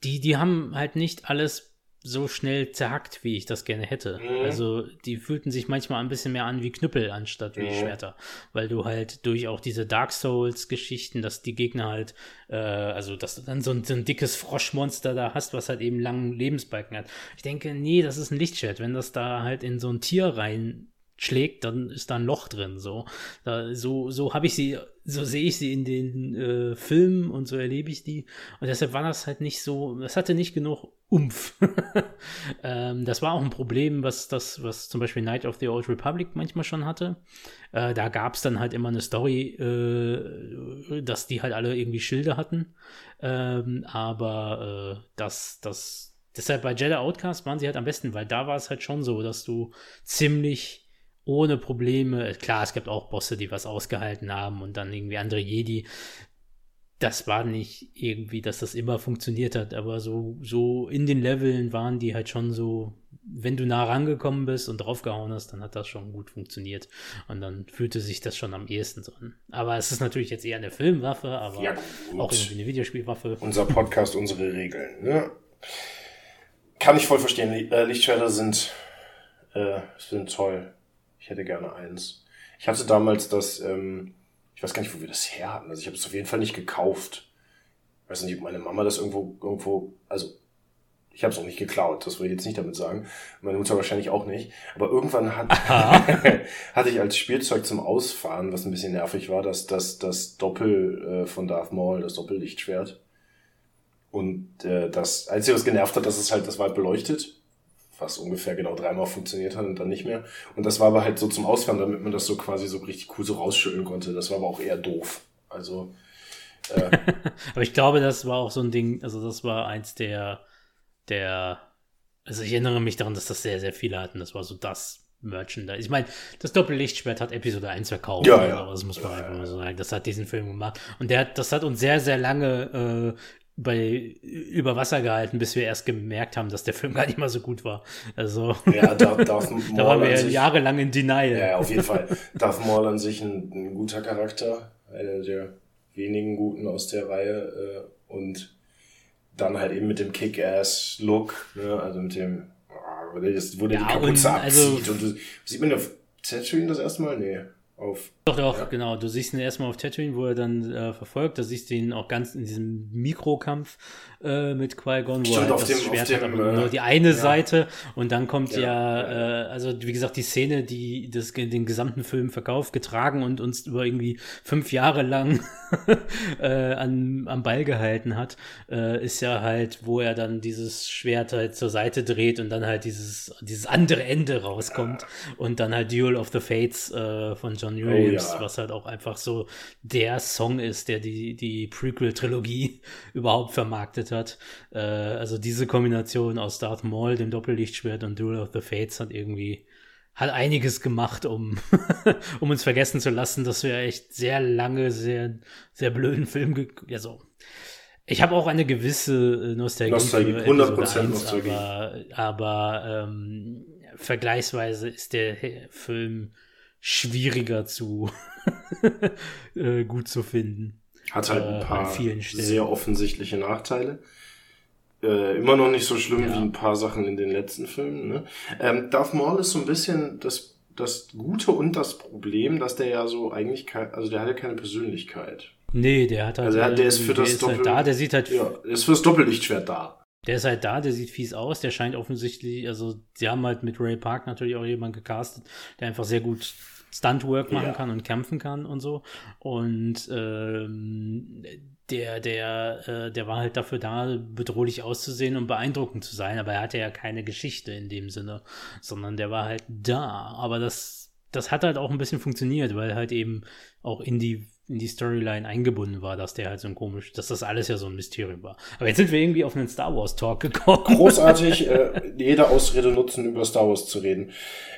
die, die haben halt nicht alles so schnell zerhackt, wie ich das gerne hätte. Mhm. Also die fühlten sich manchmal ein bisschen mehr an wie Knüppel anstatt wie Mhm. Schwerter, weil du halt durch auch diese Dark Souls-Geschichten, dass die Gegner halt, äh, also dass du dann so ein, so ein dickes Froschmonster da hast, was halt eben langen Lebensbalken hat. Ich denke, nee, das ist ein Lichtschwert. Wenn das da halt in so ein Tier rein schlägt, dann ist da ein Loch drin. So, da, so, so habe ich sie, so sehe ich sie in den äh, Filmen und so erlebe ich die. Und deshalb war das halt nicht so, das hatte nicht genug Umf. (laughs) ähm, das war auch ein Problem, was das, was zum Beispiel Night of the Old Republic manchmal schon hatte. Äh, da gab es dann halt immer eine Story, äh, dass die halt alle irgendwie Schilde hatten. Ähm, aber äh, das, das, deshalb bei Jedi Outcast waren sie halt am besten, weil da war es halt schon so, dass du ziemlich ohne Probleme, klar, es gibt auch Bosse, die was ausgehalten haben und dann irgendwie andere Jedi. Das war nicht irgendwie, dass das immer funktioniert hat, aber so, so in den Leveln waren die halt schon so, wenn du nah rangekommen bist und draufgehauen hast, dann hat das schon gut funktioniert. Und dann fühlte sich das schon am ehesten so an. Aber es ist natürlich jetzt eher eine Filmwaffe, aber Ja, auch irgendwie eine Videospielwaffe. Unser Podcast, unsere Regeln. Ne? Kann ich voll verstehen. Äh, Lichtschwerter sind, äh, sind toll. Ich hätte gerne eins. Ich hatte damals das, ähm, ich weiß gar nicht, wo wir das her hatten. Also ich habe es auf jeden Fall nicht gekauft. Ich weiß nicht, ob meine Mama das irgendwo, irgendwo, also ich habe es auch nicht geklaut, das will ich jetzt nicht damit sagen. Meine Mutter wahrscheinlich auch nicht. Aber irgendwann hat, (laughs) hatte ich als Spielzeug zum Ausfahren, was ein bisschen nervig war, das, das, das Doppel äh, von Darth Maul, das Doppellichtschwert. Und äh, das Einzige, was genervt hat, dass es halt, das war halt beleuchtet, was ungefähr genau dreimal funktioniert hat und dann nicht mehr. Und das war aber halt so zum Ausfahren, damit man das so quasi so richtig cool so rausschütteln konnte. Das war aber auch eher doof. Also, äh, (laughs) Aber ich glaube, das war auch so ein Ding, also das war eins der, der, also ich erinnere mich daran, dass das sehr, sehr viele hatten. Das war so das Merchandise. Ich meine, das Doppellichtschwert hat Episode 1 verkauft. Ja, ja. so, Das muss man Ja, einfach mal so sagen. Das hat diesen Film gemacht. Und der hat, das hat uns sehr, sehr lange äh, bei über Wasser gehalten, bis wir erst gemerkt haben, dass der Film gar nicht mal so gut war. Also ja, Darth, Darth da (laughs) waren wir sich, jahrelang in Denial. ja, auf jeden Fall. (laughs) Darth Maul an sich ein, ein guter Charakter, einer der wenigen guten aus der Reihe äh, und dann halt eben mit dem Kick-Ass-Look, ne, also mit dem, wo der wo der Ja, die Kapuze und also- abzieht und du, sieht man auf Tatooine das erste Mal? Nee, auf Doch, doch, Ja. genau. Du siehst ihn erstmal auf Tatooine, wo er dann äh, verfolgt. Da siehst du ihn auch ganz in diesem Mikrokampf äh, mit Qui-Gon, wo Stimmt, er auf das dem- Schwert dem, hat, aber äh, nur die eine ja. Seite. Und dann kommt ja, Ja, äh, also wie gesagt, die Szene, die das, den gesamten Film verkauft, getragen und uns über irgendwie fünf Jahre lang (laughs) äh, an, am Ball gehalten hat, äh, ist ja halt, wo er dann dieses Schwert halt zur Seite dreht und dann halt dieses, dieses andere Ende rauskommt und dann halt Duel of the Fates äh, von John Williams, Oh ja. was halt auch einfach so der Song ist, der die, die Prequel-Trilogie (laughs) überhaupt vermarktet hat. Äh, also diese Kombination aus Darth Maul, dem Doppellichtschwert und Duel of the Fates hat irgendwie hat einiges gemacht, um, (laughs) um uns vergessen zu lassen, dass wir echt sehr lange, sehr, sehr blöden Film ge also ich habe auch eine gewisse äh, Nostalgie, Nostalgie, für 100% Episode 1, Nostalgie. aber, aber ähm, vergleichsweise ist der Film schwieriger zu (laughs) äh, gut zu finden. Hat halt Äh, ein paar Stellen. sehr offensichtliche Nachteile. Äh, immer noch nicht so schlimm Ja. wie ein paar Sachen in den letzten Filmen. Ne? Ähm, Darth Maul ist so ein bisschen das, das Gute und das Problem, dass der ja so eigentlich kein, also der hat ja keine Persönlichkeit. Nee, der hat halt. Also er- der ist für der das ist halt Doppel- da, der sieht halt Ja, ist fürs Doppellichtschwert da. Der ist halt da, der sieht fies aus, der scheint offensichtlich, also sie haben halt mit Ray Park natürlich auch jemanden gecastet, der einfach sehr gut Stuntwork machen Ja. kann und kämpfen kann und so. Und ähm, der, der, äh, der war halt dafür da, bedrohlich auszusehen und beeindruckend zu sein, aber er hatte ja keine Geschichte in dem Sinne, sondern der war halt da. Aber das, das hat halt auch ein bisschen funktioniert, weil halt eben auch in die in die Storyline eingebunden war, dass der halt so ein komisch, dass das alles ja so ein Mysterium war. Aber jetzt sind wir irgendwie auf einen Star Wars Talk gekommen. Großartig, (laughs) äh, jede Ausrede nutzen, über Star Wars zu reden.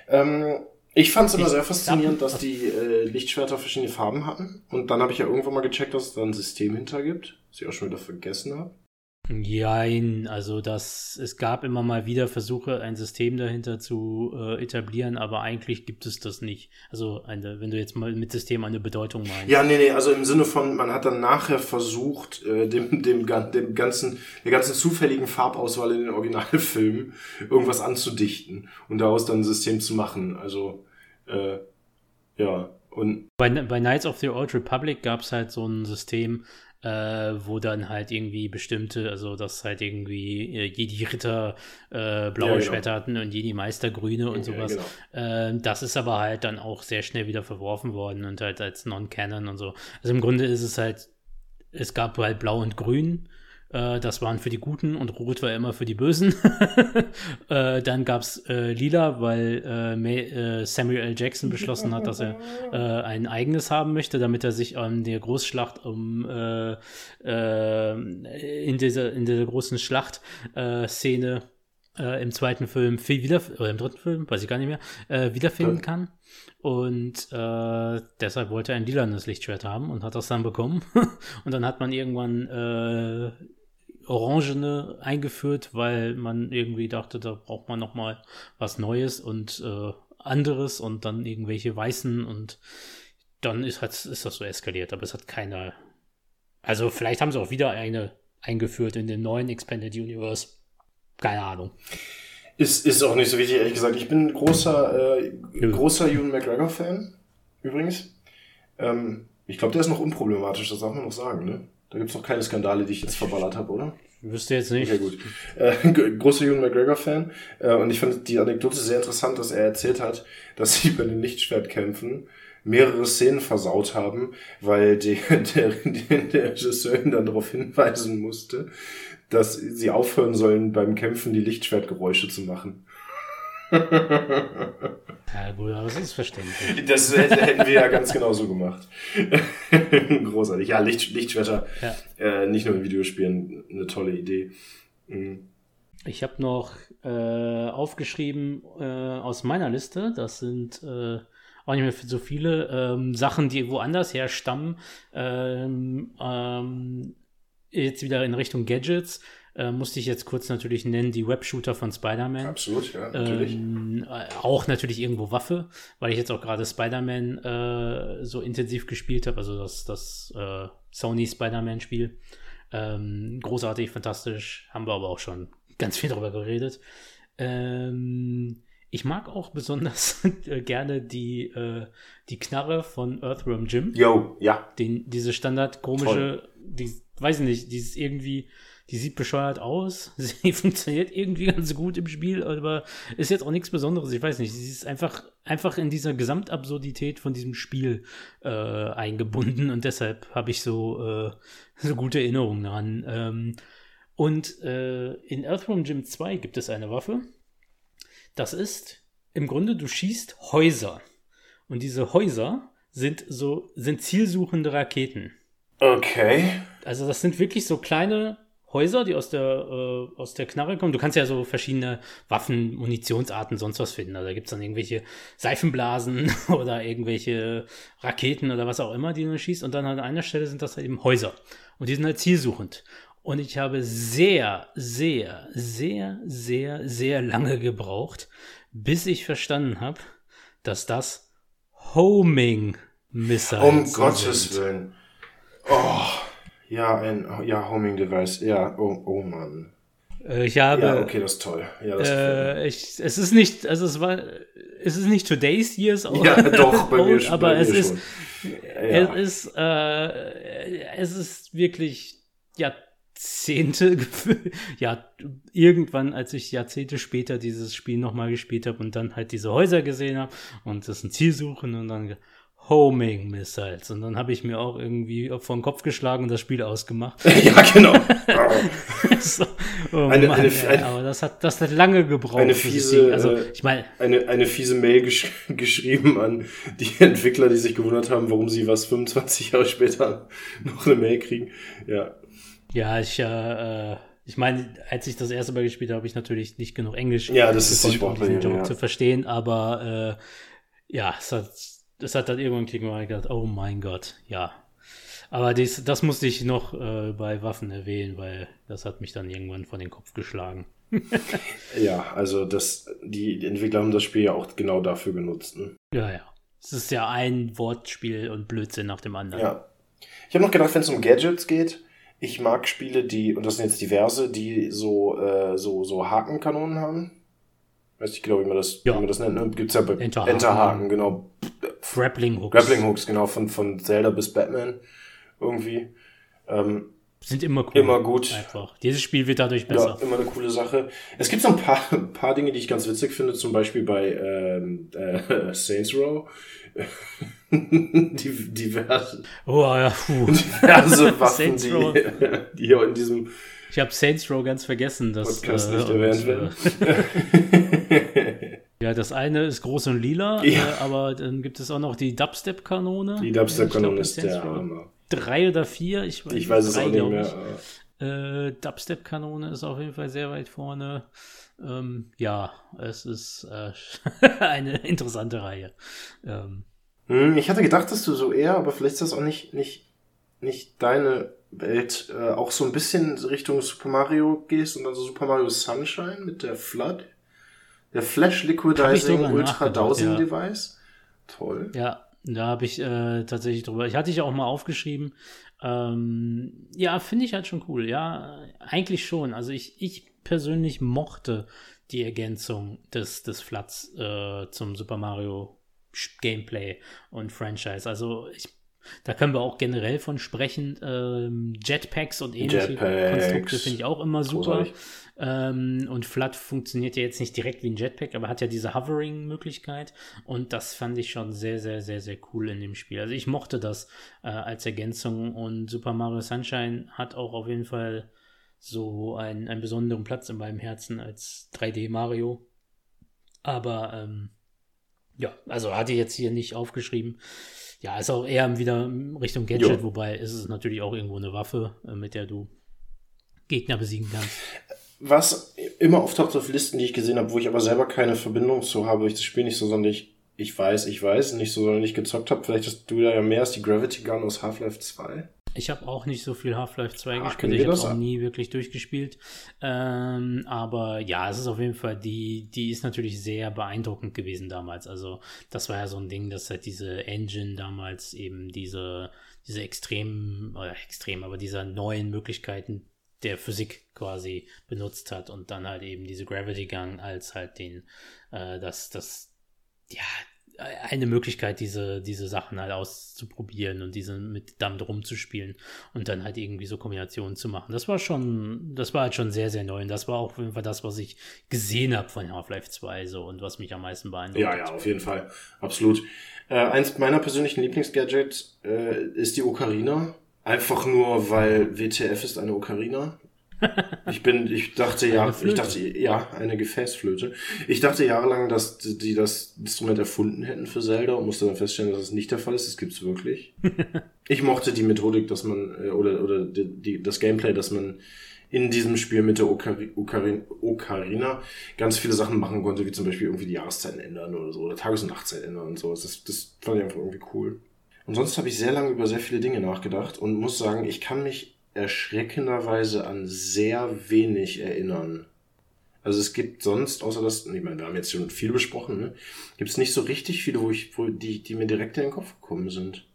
Ähm, ich fand es immer sehr faszinierend, dass die äh, Lichtschwerter verschiedene Farben hatten. Und dann habe ich ja irgendwann mal gecheckt, dass es da ein System hinter gibt, was ich auch schon wieder vergessen habe. Jein, also das, es gab immer mal wieder Versuche, ein System dahinter zu äh, etablieren, aber eigentlich gibt es das nicht. Also eine, wenn du jetzt mal mit System eine Bedeutung meinst. Ja, nee, nee, also im Sinne von, man hat dann nachher versucht, äh, dem, dem, dem ganzen, der ganzen zufälligen Farbauswahl in den Originalfilmen irgendwas anzudichten und daraus dann ein System zu machen. Also, äh, ja. Und bei, bei Knights of the Old Republic gab es halt so ein System, äh, wo dann halt irgendwie bestimmte, also dass halt irgendwie äh, Jedi Ritter äh, blaue ja, genau. Schwerter hatten und Jedi Meister grüne und sowas. Ja, genau. äh, das ist aber halt dann auch sehr schnell wieder verworfen worden und halt als Non-Canon und so. Also im Grunde ist es halt, es gab halt blau und grün äh, das waren für die Guten und Rot war immer für die Bösen. (laughs) äh, dann gab es äh, Lila, weil äh, äh, Samuel L. Jackson beschlossen hat, dass er äh, ein eigenes haben möchte, damit er sich an der Großschlacht um in dieser in dieser großen Schlacht-Szene im zweiten Film wieder oder im dritten Film, weiß ich gar nicht mehr, wiederfinden kann. Und äh, deshalb wollte er ein lilanes Lichtschwert haben und hat das dann bekommen. (laughs) und dann hat man irgendwann äh, Orangene eingeführt, weil man irgendwie dachte, da braucht man noch mal was Neues und äh, anderes und dann irgendwelche Weißen und dann ist, ist das so eskaliert, aber es hat keiner. Also vielleicht haben sie auch wieder eine eingeführt in den neuen Expanded Universe. Keine Ahnung. Ist, ist auch nicht so wichtig, ehrlich gesagt. Ich bin großer, äh, großer Ewan McGregor-Fan, übrigens. Ähm, ich glaube, der ist noch unproblematisch, das darf man noch sagen, ne? Da gibt es noch keine Skandale, die ich jetzt verballert habe, oder? Wüsste jetzt nicht. Okay, gut. Äh, (laughs) großer Ewan McGregor-Fan. Äh, und ich fand die Anekdote sehr interessant, dass er erzählt hat, dass sie (laughs) bei den Lichtschwertkämpfen mehrere Szenen versaut haben, weil (laughs) der, der, der Regisseur ihn dann darauf hinweisen musste, dass sie aufhören sollen, beim Kämpfen die Lichtschwertgeräusche zu machen. Ja, aber das ist verständlich. Das hätten wir ja ganz genauso gemacht. (laughs) Großartig. Ja, Licht, Lichtschwerter, ja. Äh, nicht nur in Videospielen, eine tolle Idee. Mhm. Ich habe noch äh, aufgeschrieben äh, aus meiner Liste, das sind äh, auch nicht mehr so viele ähm, Sachen, die woanders her stammen. Ähm, ähm, jetzt wieder in Richtung Gadgets äh, musste ich jetzt kurz natürlich nennen, die Webshooter von Spider-Man. Absolut, ja, natürlich. Ähm, äh, auch natürlich irgendwo Waffe, weil ich jetzt auch gerade Spider-Man äh, so intensiv gespielt habe, also das, das äh, Sony Spider-Man-Spiel. Ähm, großartig, fantastisch, haben wir aber auch schon ganz viel darüber geredet. Ähm, ich mag auch besonders (laughs) gerne die, äh, die Knarre von Earthworm Jim. Yo, ja. Den, diese Standard komische, die, weiß ich nicht, dieses irgendwie die sieht bescheuert aus. (laughs) Sie funktioniert irgendwie ganz gut im Spiel, aber ist jetzt auch nichts Besonderes. Ich weiß nicht. Sie ist einfach, einfach in dieser Gesamtabsurdität von diesem Spiel äh, eingebunden und deshalb habe ich so, äh, (laughs) so gute Erinnerungen daran. Ähm, und äh, in Earthworm Jim 2 gibt es eine Waffe. Das ist im Grunde, du schießt Häuser. Und diese Häuser sind so, sind zielsuchende Raketen. Okay. Also das sind wirklich so kleine Häuser, die aus der, äh, aus der Knarre kommen. Du kannst ja so verschiedene Waffen, Munitionsarten, sonst was finden. Also da gibt es dann irgendwelche Seifenblasen (laughs) oder irgendwelche Raketen oder was auch immer, die du schießt. Und dann an einer Stelle sind das halt eben Häuser. Und die sind halt zielsuchend. Und ich habe sehr, sehr, sehr, sehr, sehr lange gebraucht, bis ich verstanden habe, dass das Homing Missiles Um Gottes Willen. Oh. Ja, ein ja, Homing Device. Ja, oh, oh Mann. Äh, ich habe. Ja, okay, das ist toll. Ja, das äh, ich, es ist nicht, also es war, es ist nicht Today's Years auch. Ja, (laughs) doch, bei mir schon. Aber bei es mir ist, schon. Ja. es ist, äh, es ist wirklich Jahrzehnte, (laughs) ja, irgendwann, als ich Jahrzehnte später dieses Spiel nochmal gespielt habe und dann halt diese Häuser gesehen habe und das ein Ziel suchen und dann Homing Missiles. Und dann habe ich mir auch irgendwie vor den Kopf geschlagen und das Spiel ausgemacht. (laughs) ja, genau. (laughs) so. Oh eine, Mann, eine, ey, eine, aber das hat, das hat lange gebraucht. Eine fiese, also, äh, ich meine, eine, eine fiese Mail gesch (laughs) geschrieben an die Entwickler, die sich gewundert haben, warum sie was 25 Jahre später noch eine Mail kriegen. Ja. Ja, ich, äh, ich meine, als ich das erste Mal gespielt habe, habe ich natürlich nicht genug Englisch ja, das ist die um diesen ja. zu verstehen, aber äh, ja, es hat, es hat dann irgendwann klicken und gedacht, oh mein Gott, ja. Aber dies, das musste ich noch äh, bei Waffen erwähnen, weil das hat mich dann irgendwann von den Kopf geschlagen. (laughs) ja, also das, die Entwickler haben das Spiel ja auch genau dafür genutzt. Ne? Ja, ja. Es ist ja ein Wortspiel und Blödsinn nach dem anderen. Ja. Ich habe noch gedacht, wenn es um Gadgets geht, ich mag Spiele, die, und das sind jetzt diverse, die so, äh, so, so Hakenkanonen haben. Weiß nicht genau, wie man das, ja. wie man das nennt. Ne? Gibt's ja bei Enterhaken, Enterhaken genau. Grappling Hooks. Grappling Hooks, genau, von, von Zelda bis Batman irgendwie. Ähm, sind immer cool. Immer gut. Einfach. Dieses Spiel wird dadurch besser. Ja, immer eine coole Sache. Es gibt so ein paar, ein (laughs) paar Dinge, die ich ganz witzig finde, zum Beispiel bei ähm, äh, (laughs) Saints Row. (laughs) die, diverse, oh, ja, puh. diverse Waffen, die, die hier in diesem ich habe Saints Row ganz vergessen. Dass, Podcast äh, nicht erwähnt werden. Äh, das eine ist groß und lila, ja. äh, aber dann gibt es auch noch die Dubstep-Kanone. Die Dubstep-Kanone ist der Hammer. Drei oder vier, ich weiß, ich weiß es drei, auch nicht mehr. Äh, Dubstep-Kanone ist auf jeden Fall sehr weit vorne. Ähm, ja, es ist äh, (laughs) eine interessante Reihe. Ähm, hm, ich hatte gedacht, dass du so eher, aber vielleicht ist das auch nicht, nicht, nicht deine Welt, äh, auch so ein bisschen Richtung Super Mario gehst und dann so Super Mario Sunshine mit der Flood. Der Flash Liquidizing Ultra Dowsing ja. Device. Toll. Ja, da habe ich äh, tatsächlich drüber. Ich hatte ich auch mal aufgeschrieben. Ähm, ja, finde ich halt schon cool. Ja, eigentlich schon. Also ich, ich persönlich mochte die Ergänzung des, des Flats äh, zum Super Mario Gameplay und Franchise. Also ich, da können wir auch generell von sprechen. Ähm, Jetpacks und ähnliche Jetpacks. Konstrukte finde ich auch immer super. Ähm, und Flat funktioniert ja jetzt nicht direkt wie ein Jetpack, aber hat ja diese Hovering-Möglichkeit. Und das fand ich schon sehr, sehr, sehr, sehr cool in dem Spiel. Also ich mochte das äh, als Ergänzung und Super Mario Sunshine hat auch auf jeden Fall so einen, einen besonderen Platz in meinem Herzen als 3D Mario. Aber ähm, ja, also hatte ich jetzt hier nicht aufgeschrieben. Ja, ist auch eher wieder Richtung Gadget, jo. wobei ist es natürlich auch irgendwo eine Waffe, äh, mit der du Gegner besiegen kannst. (laughs) Was immer auftaucht auf Listen, die ich gesehen habe, wo ich aber selber keine Verbindung zu habe, weil ich das Spiel nicht so sonderlich, ich weiß, ich weiß, nicht so sonderlich gezockt habe. Vielleicht hast du da ja mehr als die Gravity Gun aus Half-Life 2. Ich habe auch nicht so viel Half-Life 2 ah, gespielt. Ich habe auch nie wirklich durchgespielt. Ähm, aber ja, es ist auf jeden Fall, die, die ist natürlich sehr beeindruckend gewesen damals. Also, das war ja so ein Ding, dass halt diese Engine damals eben diese, diese extremen, oder extrem, aber diese neuen Möglichkeiten der Physik quasi benutzt hat und dann halt eben diese Gravity Gun als halt den, äh, das, das, ja, eine Möglichkeit, diese, diese Sachen halt auszuprobieren und diese mit damit rumzuspielen und dann halt irgendwie so Kombinationen zu machen. Das war schon, das war halt schon sehr, sehr neu und das war auch auf jeden Fall das, was ich gesehen habe von Half-Life 2 so und was mich am meisten beeindruckt Ja, ja, auf jeden Fall. Absolut. Äh, eins meiner persönlichen Lieblingsgadgets äh, ist die Ocarina. Einfach nur, weil WTF ist eine Ocarina. (laughs) Ich bin, ich dachte ja, ich dachte, ja, eine Gefäßflöte. Ich dachte jahrelang, dass die das Instrument erfunden hätten für Zelda und musste dann feststellen, dass das nicht der Fall ist. Das gibt's wirklich. (laughs) ich mochte die Methodik, dass man, äh, oder, oder die, die, das Gameplay, dass man in diesem Spiel mit der Okari, Okarin, Ocarina ganz viele Sachen machen konnte, wie zum Beispiel irgendwie die Jahreszeiten ändern oder so, oder Tages- und Nachtzeit ändern und so. Das, das fand ich einfach irgendwie cool. Und sonst habe ich sehr lange über sehr viele Dinge nachgedacht und muss sagen, ich kann mich erschreckenderweise an sehr wenig erinnern. Also es gibt sonst, außer das, ich meine, wir haben jetzt schon viel besprochen, ne? gibt es nicht so richtig viele, wo ich, wo die, die mir direkt in den Kopf gekommen sind.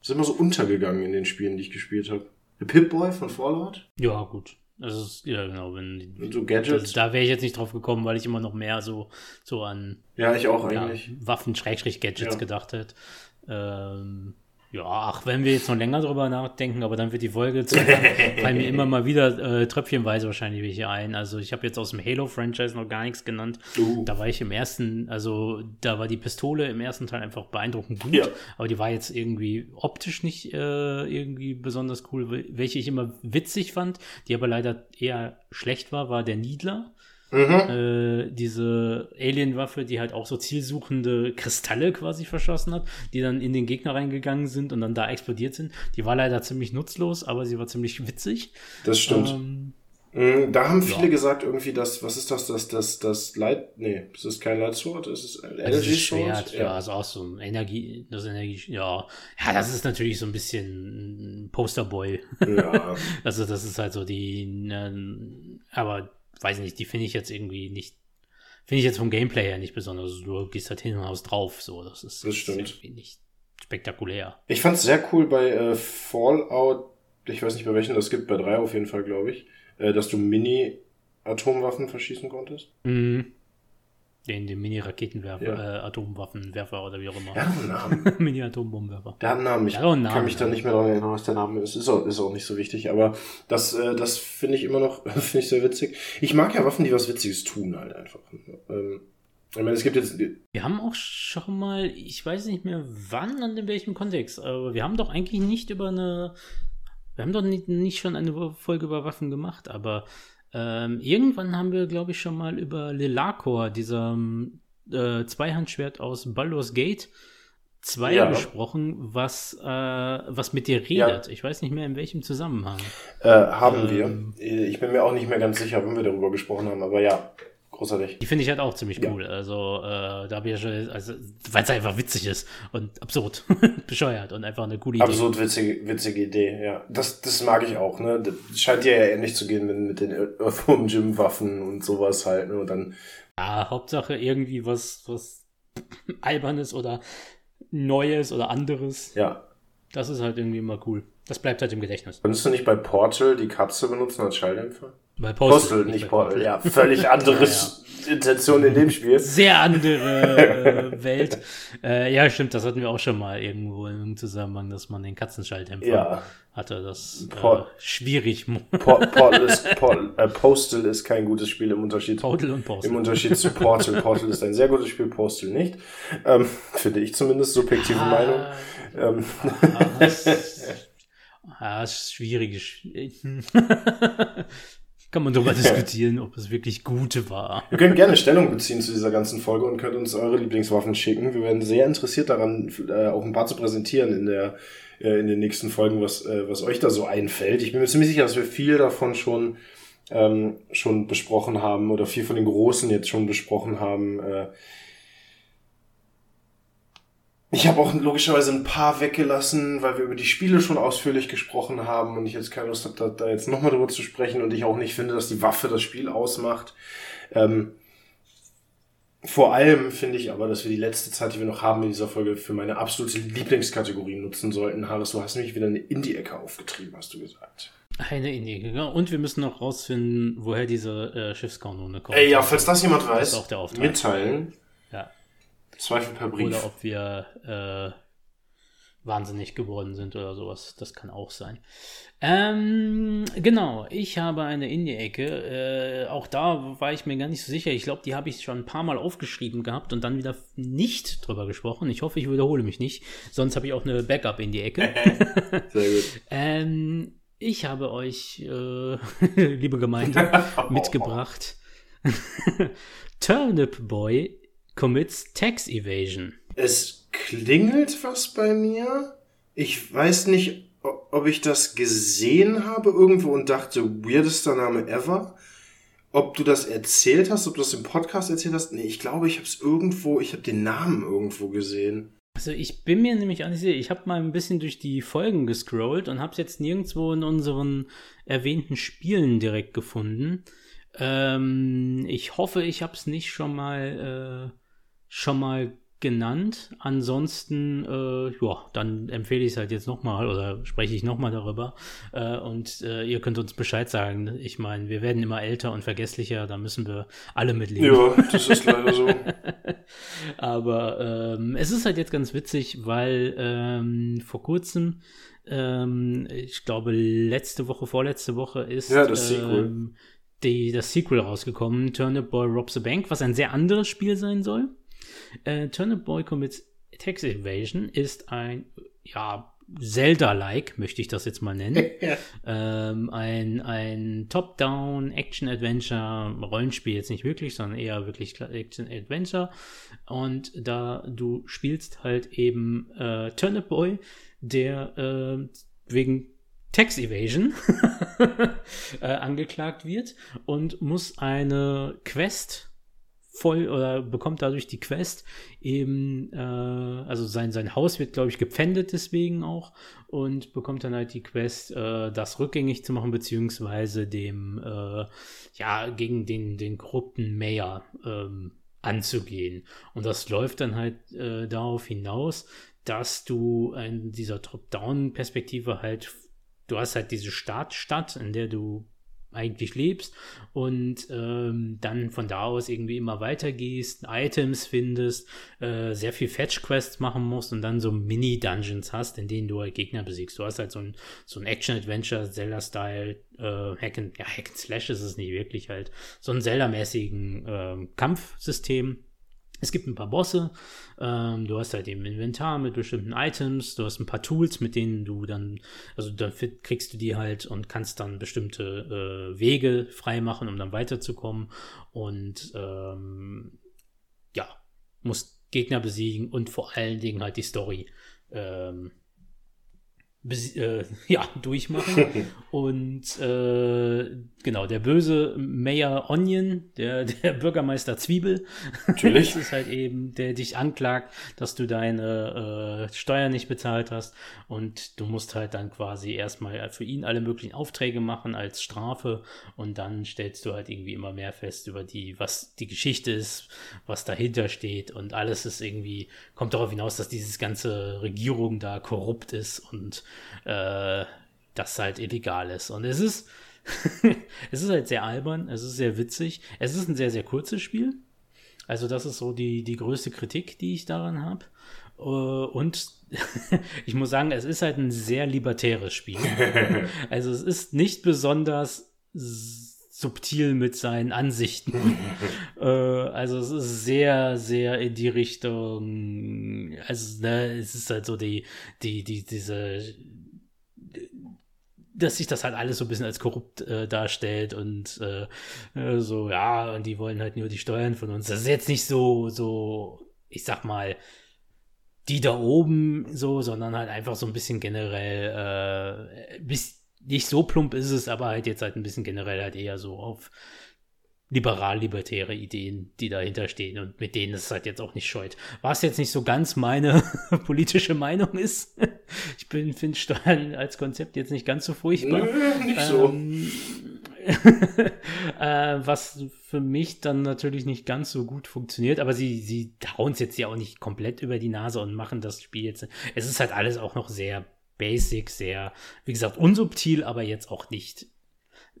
Das ist immer so untergegangen in den Spielen, die ich gespielt habe. Pip-Boy von Fallout? Ja, gut. Also ja genau, wenn Und so Gadgets. Das, da wäre ich jetzt nicht drauf gekommen, weil ich immer noch mehr so, so an ja, ich auch eigentlich. Ja, Waffen-Gadgets ja. gedacht hätte. Ähm, Ja, ach, wenn wir jetzt noch länger drüber nachdenken, aber dann wird die Folge zu (laughs) fallen mir immer mal wieder äh, tröpfchenweise wahrscheinlich welche ein. Also ich habe jetzt aus dem Halo-Franchise noch gar nichts genannt. Uh. Da war ich im ersten, also da war die Pistole im ersten Teil einfach beeindruckend gut, Ja. aber die war jetzt irgendwie optisch nicht äh, irgendwie besonders cool. Welche ich immer witzig fand, die aber leider eher schlecht war, war der Needler. Mhm. Äh, diese Alien-Waffe, die halt auch so zielsuchende Kristalle quasi verschossen hat, die dann in den Gegner reingegangen sind und dann da explodiert sind. Die war leider ziemlich nutzlos, aber sie war ziemlich witzig. Das stimmt. Ähm, Mhm, Da haben viele Ja. gesagt, irgendwie, das, was ist das, das, das, das Light, nee, es ist kein Light Sword, es ist ein Energy ist Schwert, Sword. ja. also auch so ein Energie, das Energie, ja. Ja, das ist natürlich so ein bisschen Posterboy. ja. (laughs) Also das ist halt so die, ne, aber weiß nicht, die finde ich jetzt irgendwie nicht, finde ich jetzt vom Gameplay her nicht besonders. Du gehst halt hin und haust drauf, so, das ist, Das stimmt. ist irgendwie nicht spektakulär. Ich fand es sehr cool bei äh, Fallout, ich weiß nicht bei welchen das gibt, bei drei auf jeden Fall, glaube ich, äh, dass du Mini-Atomwaffen verschießen konntest. Mhm. Den, den Mini-Raketenwerfer, Ja. äh, Atomwaffenwerfer oder wie auch immer. Der hat einen Namen. (laughs) Mini-Atombombenwerfer. Der hat einen Namen. Ich hat einen kann Namen, mich da ja. nicht mehr daran erinnern, was der Name ist. Ist auch, ist auch nicht so wichtig, aber das, äh, das finde ich immer noch (laughs) finde ich sehr witzig. Ich mag ja Waffen, die was Witziges tun, halt einfach. Ähm, ich meine, es gibt jetzt. Wir haben auch schon mal, ich weiß nicht mehr wann und in welchem Kontext, aber wir haben doch eigentlich nicht über eine, wir haben doch nicht, nicht schon eine Folge über Waffen gemacht, aber ähm, irgendwann haben wir, glaube ich, schon mal über Lelakor, dieser äh, Zweihandschwert aus Baldur's Gate 2 Ja. gesprochen, was, äh, was mit dir redet. Ich weiß nicht mehr in welchem Zusammenhang. Äh, haben Ähm. wir. Ich bin mir auch nicht mehr ganz sicher, wenn wir darüber gesprochen haben, aber ja, großartig. Die finde ich halt auch ziemlich Ja. cool. Also, äh, da habe ich ja schon, also, weil es einfach witzig ist und absurd, (laughs) bescheuert und einfach eine coole Idee. Absolut witzige, witzige Idee, ja. Das, das mag ich auch, ne? Das scheint dir ja ähnlich zu gehen mit, mit den Earthworm Gym Waffen und sowas halt, ne? Und dann, Ja, Hauptsache irgendwie was, was Albernes oder Neues oder anderes. ja. Das ist halt irgendwie immer cool. Das bleibt halt im Gedächtnis. Könntest du nicht bei Portal die Katze benutzen als Schalldämpfer? Bei Postal, nicht bei Portal. Ja, völlig anderes (laughs) Intention in dem Spiel. Sehr andere (laughs) äh, Welt. Äh, ja, stimmt, das hatten wir auch schon mal irgendwo im Zusammenhang, dass man den Katzenschalldämpfer Ja. hatte. Das äh, Por- schwierig. Por Portal ist, Portal, äh, Postal ist kein gutes Spiel im Unterschied Portal und Postal. Im Unterschied zu Portal. Portal ist ein sehr gutes Spiel, Postal nicht. Ähm, finde ich zumindest, subjektive Meinung. Ähm, Ah, das, (laughs) ah, das ist schwierig. Kann man darüber (laughs) diskutieren, ob es wirklich gut war. ihr könnt gerne Stellung beziehen zu dieser ganzen Folge und könnt uns eure Lieblingswaffen schicken. Wir werden sehr interessiert daran, äh, auch ein paar zu präsentieren in der äh, in den nächsten Folgen, was, äh, was euch da so einfällt. Ich bin mir ziemlich sicher, dass wir viel davon schon ähm, schon besprochen haben oder viel von den Großen jetzt schon besprochen haben. Äh, Ich habe auch logischerweise ein paar weggelassen, weil wir über die Spiele schon ausführlich gesprochen haben und ich jetzt keine Lust habe, da, da jetzt nochmal drüber zu sprechen und ich auch nicht finde, dass die Waffe das Spiel ausmacht. Ähm, vor allem finde ich aber, dass wir die letzte Zeit, die wir noch haben in dieser Folge, für meine absolute Lieblingskategorie nutzen sollten. Harris, du hast nämlich wieder eine Indie-Ecke aufgetrieben, hast du gesagt. Eine Idee, genau. Und wir müssen noch rausfinden, woher diese äh, Schiffskanone kommt. Ey, ja, falls das jemand Das weiß, Auftrag. mitteilen. Zweifel per Brief. Oder ob wir äh, wahnsinnig geworden sind oder sowas. Das kann auch sein. Ähm, genau, ich habe eine Indie-Ecke. Äh, auch da war ich mir gar nicht so sicher. Ich glaube, die habe ich schon ein paar Mal aufgeschrieben gehabt und dann wieder nicht drüber gesprochen. Ich hoffe, ich wiederhole mich nicht. Sonst habe ich auch eine Backup-Indie-Ecke. (laughs) Sehr gut. ähm, ich habe euch, äh, (laughs) liebe Gemeinde, (laughs) mitgebracht. Turnip Boy commits Tax Evasion. Es klingelt was bei mir. Ich weiß nicht, ob ich das gesehen habe irgendwo und dachte, weirdester Name ever. Ob du das erzählt hast, ob du das im Podcast erzählt hast. Nee, ich glaube, ich habe es irgendwo, ich habe den Namen irgendwo gesehen. Also ich bin mir nämlich auch nicht sicher. Ich habe mal ein bisschen durch die Folgen gescrollt und habe es jetzt nirgendwo in unseren erwähnten Spielen direkt gefunden. Ähm, ich hoffe, ich habe es nicht schon mal äh, schon mal genannt. Ansonsten, äh, ja, dann empfehle ich es halt jetzt nochmal oder spreche ich nochmal darüber. Äh, und äh, ihr könnt uns Bescheid sagen. Ich meine, wir werden immer älter und vergesslicher, da müssen wir alle mitleben. Ja, das ist leider so. (laughs) Aber ähm, es ist halt jetzt ganz witzig, weil ähm, vor kurzem, ähm, ich glaube letzte Woche, vorletzte Woche ist ja, das Sequel. Ähm, die, das Sequel rausgekommen, Turnip Boy Robs the Bank, was ein sehr anderes Spiel sein soll. Äh, Turnip Boy Commits Tax Evasion ist ein, ja, Zelda-like, möchte ich das jetzt mal nennen. (laughs) ähm, ein ein Top-Down Action-Adventure, Rollenspiel jetzt nicht wirklich, sondern eher wirklich Action-Adventure. Und da du spielst halt eben äh, Turnip Boy, der äh, wegen Tax Evasion (laughs) äh, angeklagt wird und muss eine Quest voll oder bekommt dadurch die Quest eben, äh, also sein, sein Haus wird, glaube ich, gepfändet deswegen auch und bekommt dann halt die Quest, äh, das rückgängig zu machen, beziehungsweise dem, äh, ja, gegen den, den korrupten Mayor ähm, anzugehen. Und das läuft dann halt äh, darauf hinaus, dass du in dieser Top-Down-Perspektive halt, du hast halt diese Startstadt, in der du eigentlich lebst und ähm, dann von da aus irgendwie immer weitergehst, Items findest, äh, sehr viel Fetch-Quests machen musst und dann so Mini-Dungeons hast, in denen du halt Gegner besiegst. Du hast halt so ein, so ein Action-Adventure, Zelda-Style, äh, Hack and, ja, Hack and Slash ist es nicht wirklich halt, so ein Zelda-mäßigen äh, Kampfsystem es gibt ein paar Bosse, ähm, du hast halt eben Inventar mit bestimmten Items, du hast ein paar Tools, mit denen du dann, also dann kriegst du die halt und kannst dann bestimmte äh, Wege freimachen, um dann weiterzukommen. Und ähm, ja, musst Gegner besiegen und vor allen Dingen halt die Story ähm, äh, (laughs) ja, durchmachen. (laughs) und äh, genau, der böse Mayor Onion, der, (laughs) der Bürgermeister Zwiebel, Natürlich. (laughs) das ist halt eben, der dich anklagt, dass du deine äh, Steuern nicht bezahlt hast. Und du musst halt dann quasi erstmal für ihn alle möglichen Aufträge machen als Strafe. Und dann stellst du halt irgendwie immer mehr fest über die, was die Geschichte ist, was dahinter steht. Und alles ist irgendwie, kommt darauf hinaus, dass dieses ganze Regierung da korrupt ist und äh, das halt illegal ist. Und es ist, (laughs) es ist halt sehr albern, es ist sehr witzig. Es ist ein sehr, sehr kurzes Spiel. Also das ist so die, die größte Kritik, die ich daran habe. Äh, und (laughs) ich muss sagen, es ist halt ein sehr libertäres Spiel. (laughs) also es ist nicht besonders subtil mit seinen Ansichten. äh, also es ist sehr, sehr in die Richtung, also ne, es ist halt so die, die, die, diese dass sich das halt alles so ein bisschen als korrupt äh, darstellt und äh, äh, so, ja, und die wollen halt nur die Steuern von uns. Das ist jetzt nicht so, so, ich sag mal, die da oben so, sondern halt einfach so ein bisschen generell, äh, bis, nicht so plump ist es, aber halt jetzt halt ein bisschen generell halt eher so auf liberal-libertäre Ideen, die dahinter stehen und mit denen es halt jetzt auch nicht scheut. Was jetzt nicht so ganz meine (laughs) politische Meinung ist. (laughs) Ich finde Steuern als Konzept jetzt nicht ganz so furchtbar. Nö, nicht so. Ähm, (laughs) äh, was für mich dann natürlich nicht ganz so gut funktioniert, aber sie, sie hauen es jetzt ja auch nicht komplett über die Nase und machen das Spiel jetzt. Es ist halt alles auch noch sehr basic, sehr, wie gesagt, unsubtil, aber jetzt auch nicht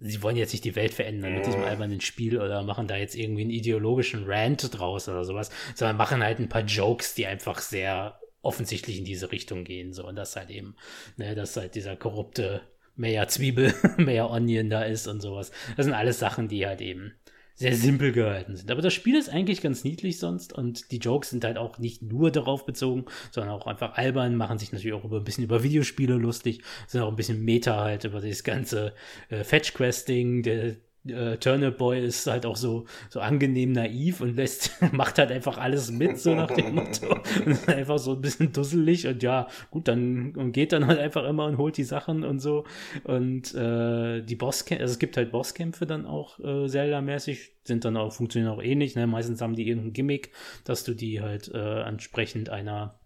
sie wollen jetzt nicht die Welt verändern mit diesem albernen Spiel oder machen da jetzt irgendwie einen ideologischen Rant draus oder sowas, sondern machen halt ein paar Jokes, die einfach sehr offensichtlich in diese Richtung gehen. So, und das halt eben, ne, dass halt dieser korrupte Mayor Zwiebel, (laughs) Mayor Onion da ist und sowas. Das sind alles Sachen, die halt eben sehr simpel gehalten sind. Aber das Spiel ist eigentlich ganz niedlich sonst und die Jokes sind halt auch nicht nur darauf bezogen, sondern auch einfach albern, machen sich natürlich auch über ein bisschen über Videospiele lustig, sind auch ein bisschen Meta halt über das ganze äh, Fetch-Questing, der äh, Turnip Boy ist halt auch so, so angenehm naiv und lässt, (laughs) macht halt einfach alles mit, so nach dem Motto. (laughs) Und ist einfach so ein bisschen dusselig und ja, gut, dann und geht dann halt einfach immer und holt die Sachen und so. Und äh, die Bosskämpfe, also es gibt halt Bosskämpfe dann auch äh, Zelda-mäßig, sind dann auch, funktionieren auch ähnlich. Ne? Meistens haben die irgendein Gimmick, dass du die halt äh, entsprechend einer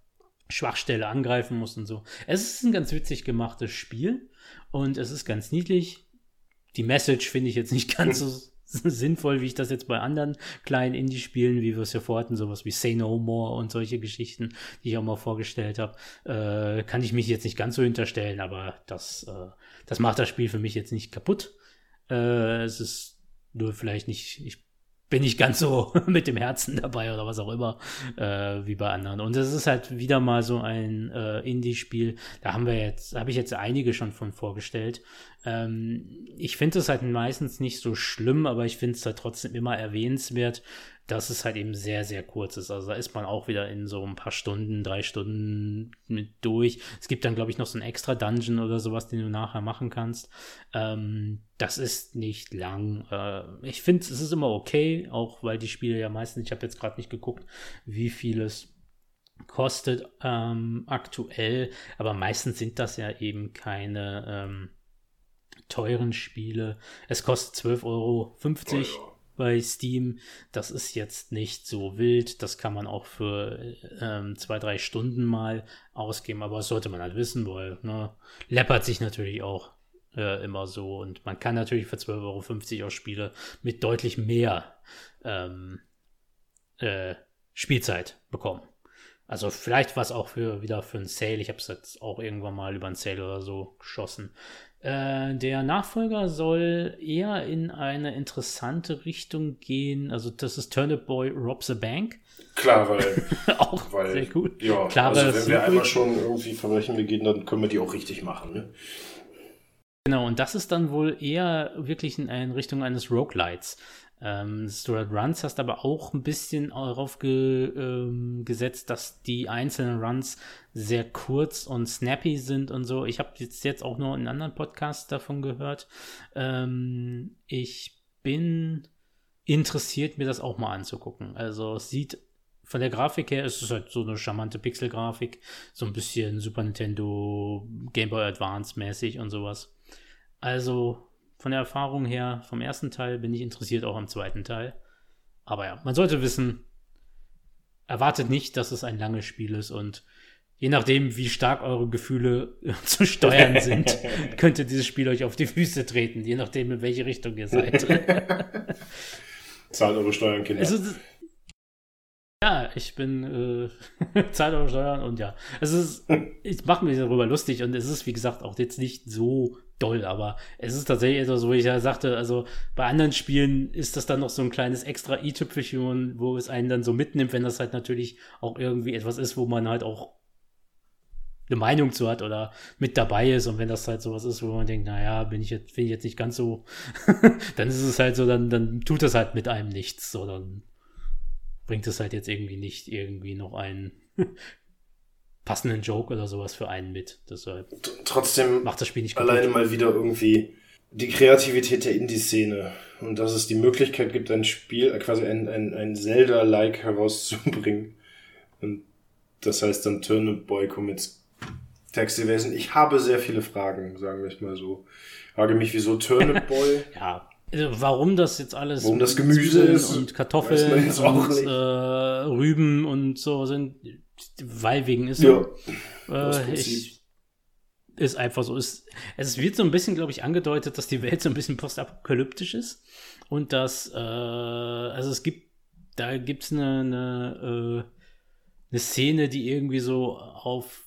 Schwachstelle angreifen musst und so. Es ist ein ganz witzig gemachtes Spiel und es ist ganz niedlich die Message finde ich jetzt nicht ganz so sinnvoll, wie ich das jetzt bei anderen kleinen Indie-Spielen, wie wir es ja vorhatten, sowas wie Say No More und solche Geschichten, die ich auch mal vorgestellt habe, äh, kann ich mich jetzt nicht ganz so hinterstellen, aber das, äh, das macht das Spiel für mich jetzt nicht kaputt. Äh, es ist nur vielleicht nicht, ich bin ich ganz so (laughs) mit dem Herzen dabei oder was auch immer, äh, wie bei anderen. Und es ist halt wieder mal so ein äh, Indie-Spiel. Da haben wir jetzt, habe ich jetzt einige schon von vorgestellt. Ähm, ich finde es halt meistens nicht so schlimm, aber ich finde es halt trotzdem immer erwähnenswert, dass es halt eben sehr, sehr kurz ist. Also da ist man auch wieder in so ein paar Stunden, drei Stunden mit durch. Es gibt dann, glaube ich, noch so ein extra Dungeon oder sowas, den du nachher machen kannst. Ähm, das ist nicht lang. Äh, ich finde, es ist immer okay, auch weil die Spiele ja meistens, ich habe jetzt gerade nicht geguckt, wie viel es kostet ähm, aktuell, aber meistens sind das ja eben keine ähm, teuren Spiele. Es kostet 12,50 Euro. Oh bei Steam. Das ist jetzt nicht so wild. Das kann man auch für ähm, zwei, drei Stunden mal ausgeben. Aber das sollte man halt wissen, weil ne, läppert sich natürlich auch äh, immer so. Und man kann natürlich für 12,50 Euro auch Spiele mit deutlich mehr ähm, äh, Spielzeit bekommen. Also vielleicht was auch für wieder für ein Sale. Ich habe es jetzt auch irgendwann mal über ein Sale oder so geschossen. Äh, der Nachfolger soll eher in eine interessante Richtung gehen. Also das ist Turnip Boy Robs a Bank. Klar, weil (laughs) auch weil, sehr gut. Ja, Klare also wenn wir einmal schon irgendwie Verbrechen begehen, dann können wir die auch richtig machen. Ne? Genau, und das ist dann wohl eher wirklich in, in Richtung eines Roguelites. Ähm, Stuart Runs hast aber auch ein bisschen darauf ge, ähm, gesetzt, dass die einzelnen Runs sehr kurz und snappy sind und so. Ich habe jetzt, jetzt auch nur in anderen Podcasts davon gehört. Ähm, ich bin interessiert, mir das auch mal anzugucken. Also es sieht von der Grafik her ist es halt so eine charmante Pixel-Grafik, so ein bisschen Super Nintendo, Game Boy Advance mäßig und sowas. Also von der Erfahrung her, vom ersten Teil bin ich interessiert auch am zweiten Teil. Aber ja, man sollte wissen, erwartet nicht, dass es ein langes Spiel ist und je nachdem, wie stark eure Gefühle (laughs) zu steuern sind, (laughs) könnte dieses Spiel euch auf die Füße treten, je nachdem, in welche Richtung ihr seid. (laughs) Zahlt eure Steuern, Kinder. Also, ja, ich bin äh, (laughs) zahlt eure Steuern und ja. Es ist, ich mache mich darüber lustig und es ist, wie gesagt, auch jetzt nicht so doll, aber es ist tatsächlich etwas, wo ich ja sagte, also bei anderen Spielen ist das dann noch so ein kleines extra i-Tüpfelchen, wo es einen dann so mitnimmt, wenn das halt natürlich auch irgendwie etwas ist, wo man halt auch eine Meinung zu hat oder mit dabei ist und wenn das halt sowas ist, wo man denkt, naja, bin ich jetzt, bin ich jetzt nicht ganz so, (laughs) dann ist es halt so, dann, dann tut das halt mit einem nichts, so dann bringt es halt jetzt irgendwie nicht irgendwie noch einen (laughs) passenden Joke oder sowas für einen mit. Deshalb Trotzdem macht das Spiel nicht gut. Alleine mal wieder irgendwie die Kreativität der Indie-Szene und dass es die Möglichkeit gibt, ein Spiel, äh, quasi ein, ein, ein Zelda-like herauszubringen. Und das heißt dann Turnip Boy Commits Textewesen. Ich habe sehr viele Fragen, sagen wir es mal so. Ich frage mich, wieso Turnip (laughs) Boy? ja, warum das jetzt alles warum das Gemüse ist und Kartoffeln und äh, Rüben und so sind, weil wegen ist ja, äh, ich, ist einfach so. Ist, es wird so ein bisschen, glaube ich, angedeutet, dass die Welt so ein bisschen postapokalyptisch ist und dass, äh, also es gibt, da gibt es eine, eine, äh, eine Szene, die irgendwie so auf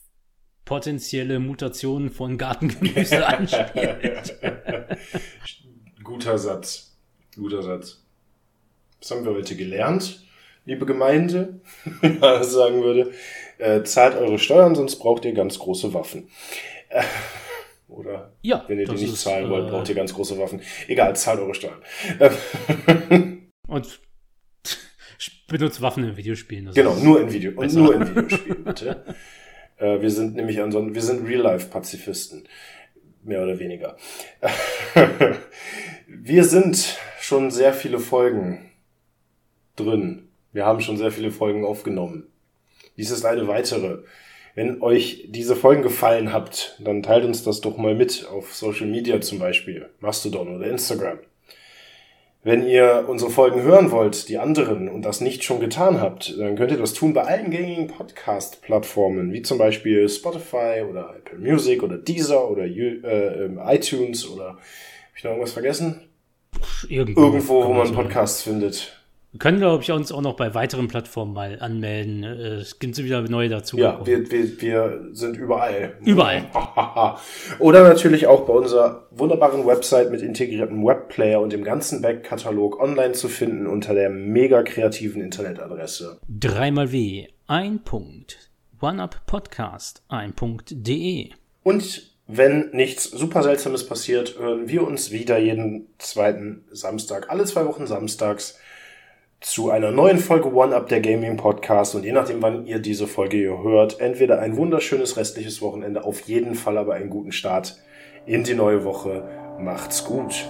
potenzielle Mutationen von Gartengemüse (laughs) anspielt. (laughs) Guter Satz. Guter Satz. Was haben wir heute gelernt? liebe Gemeinde, (laughs) sagen würde, äh, zahlt eure Steuern, sonst braucht ihr ganz große Waffen. Äh, oder ja, wenn ihr die nicht ist, zahlen wollt, braucht ihr ganz große Waffen. Egal, zahlt eure Steuern. (laughs) und benutzt Waffen in Videospielen. Genau, nur in Video und nur in Videospielen, bitte. (laughs) äh, wir sind nämlich ansonsten, wir sind Real-Life-Pazifisten. Mehr oder weniger. (laughs) wir sind schon sehr viele Folgen drin wir haben schon sehr viele Folgen aufgenommen. Dies ist eine weitere. Wenn euch diese Folgen gefallen habt, dann teilt uns das doch mal mit auf Social Media zum Beispiel, Mastodon oder Instagram. Wenn ihr unsere Folgen hören wollt, die anderen, und das nicht schon getan habt, dann könnt ihr das tun bei allen gängigen Podcast-Plattformen, wie zum Beispiel Spotify oder Apple Music oder Deezer oder äh, ähm, iTunes oder habe ich noch irgendwas vergessen? Irgendwo, Irgendwo, wo man Podcasts findet. Wir können, glaube ich, uns auch noch bei weiteren Plattformen mal anmelden. Äh, Es gibt wieder neue dazu. Ja, wir, wir, wir sind überall. Überall. (laughs) Oder natürlich auch bei unserer wunderbaren Website mit integriertem Webplayer und dem ganzen Backkatalog online zu finden unter der mega kreativen Internetadresse. Dreimal W, ein Punkt. OneUpPodcast, ein Punkt de. Und wenn nichts super Seltsames passiert, hören wir uns wieder jeden zweiten Samstag, alle zwei Wochen samstags, zu einer neuen Folge One-Up der Gaming Podcast. Und je nachdem, wann ihr diese Folge hier hört, entweder ein wunderschönes restliches Wochenende, auf jeden Fall aber einen guten Start in die neue Woche. Macht's gut.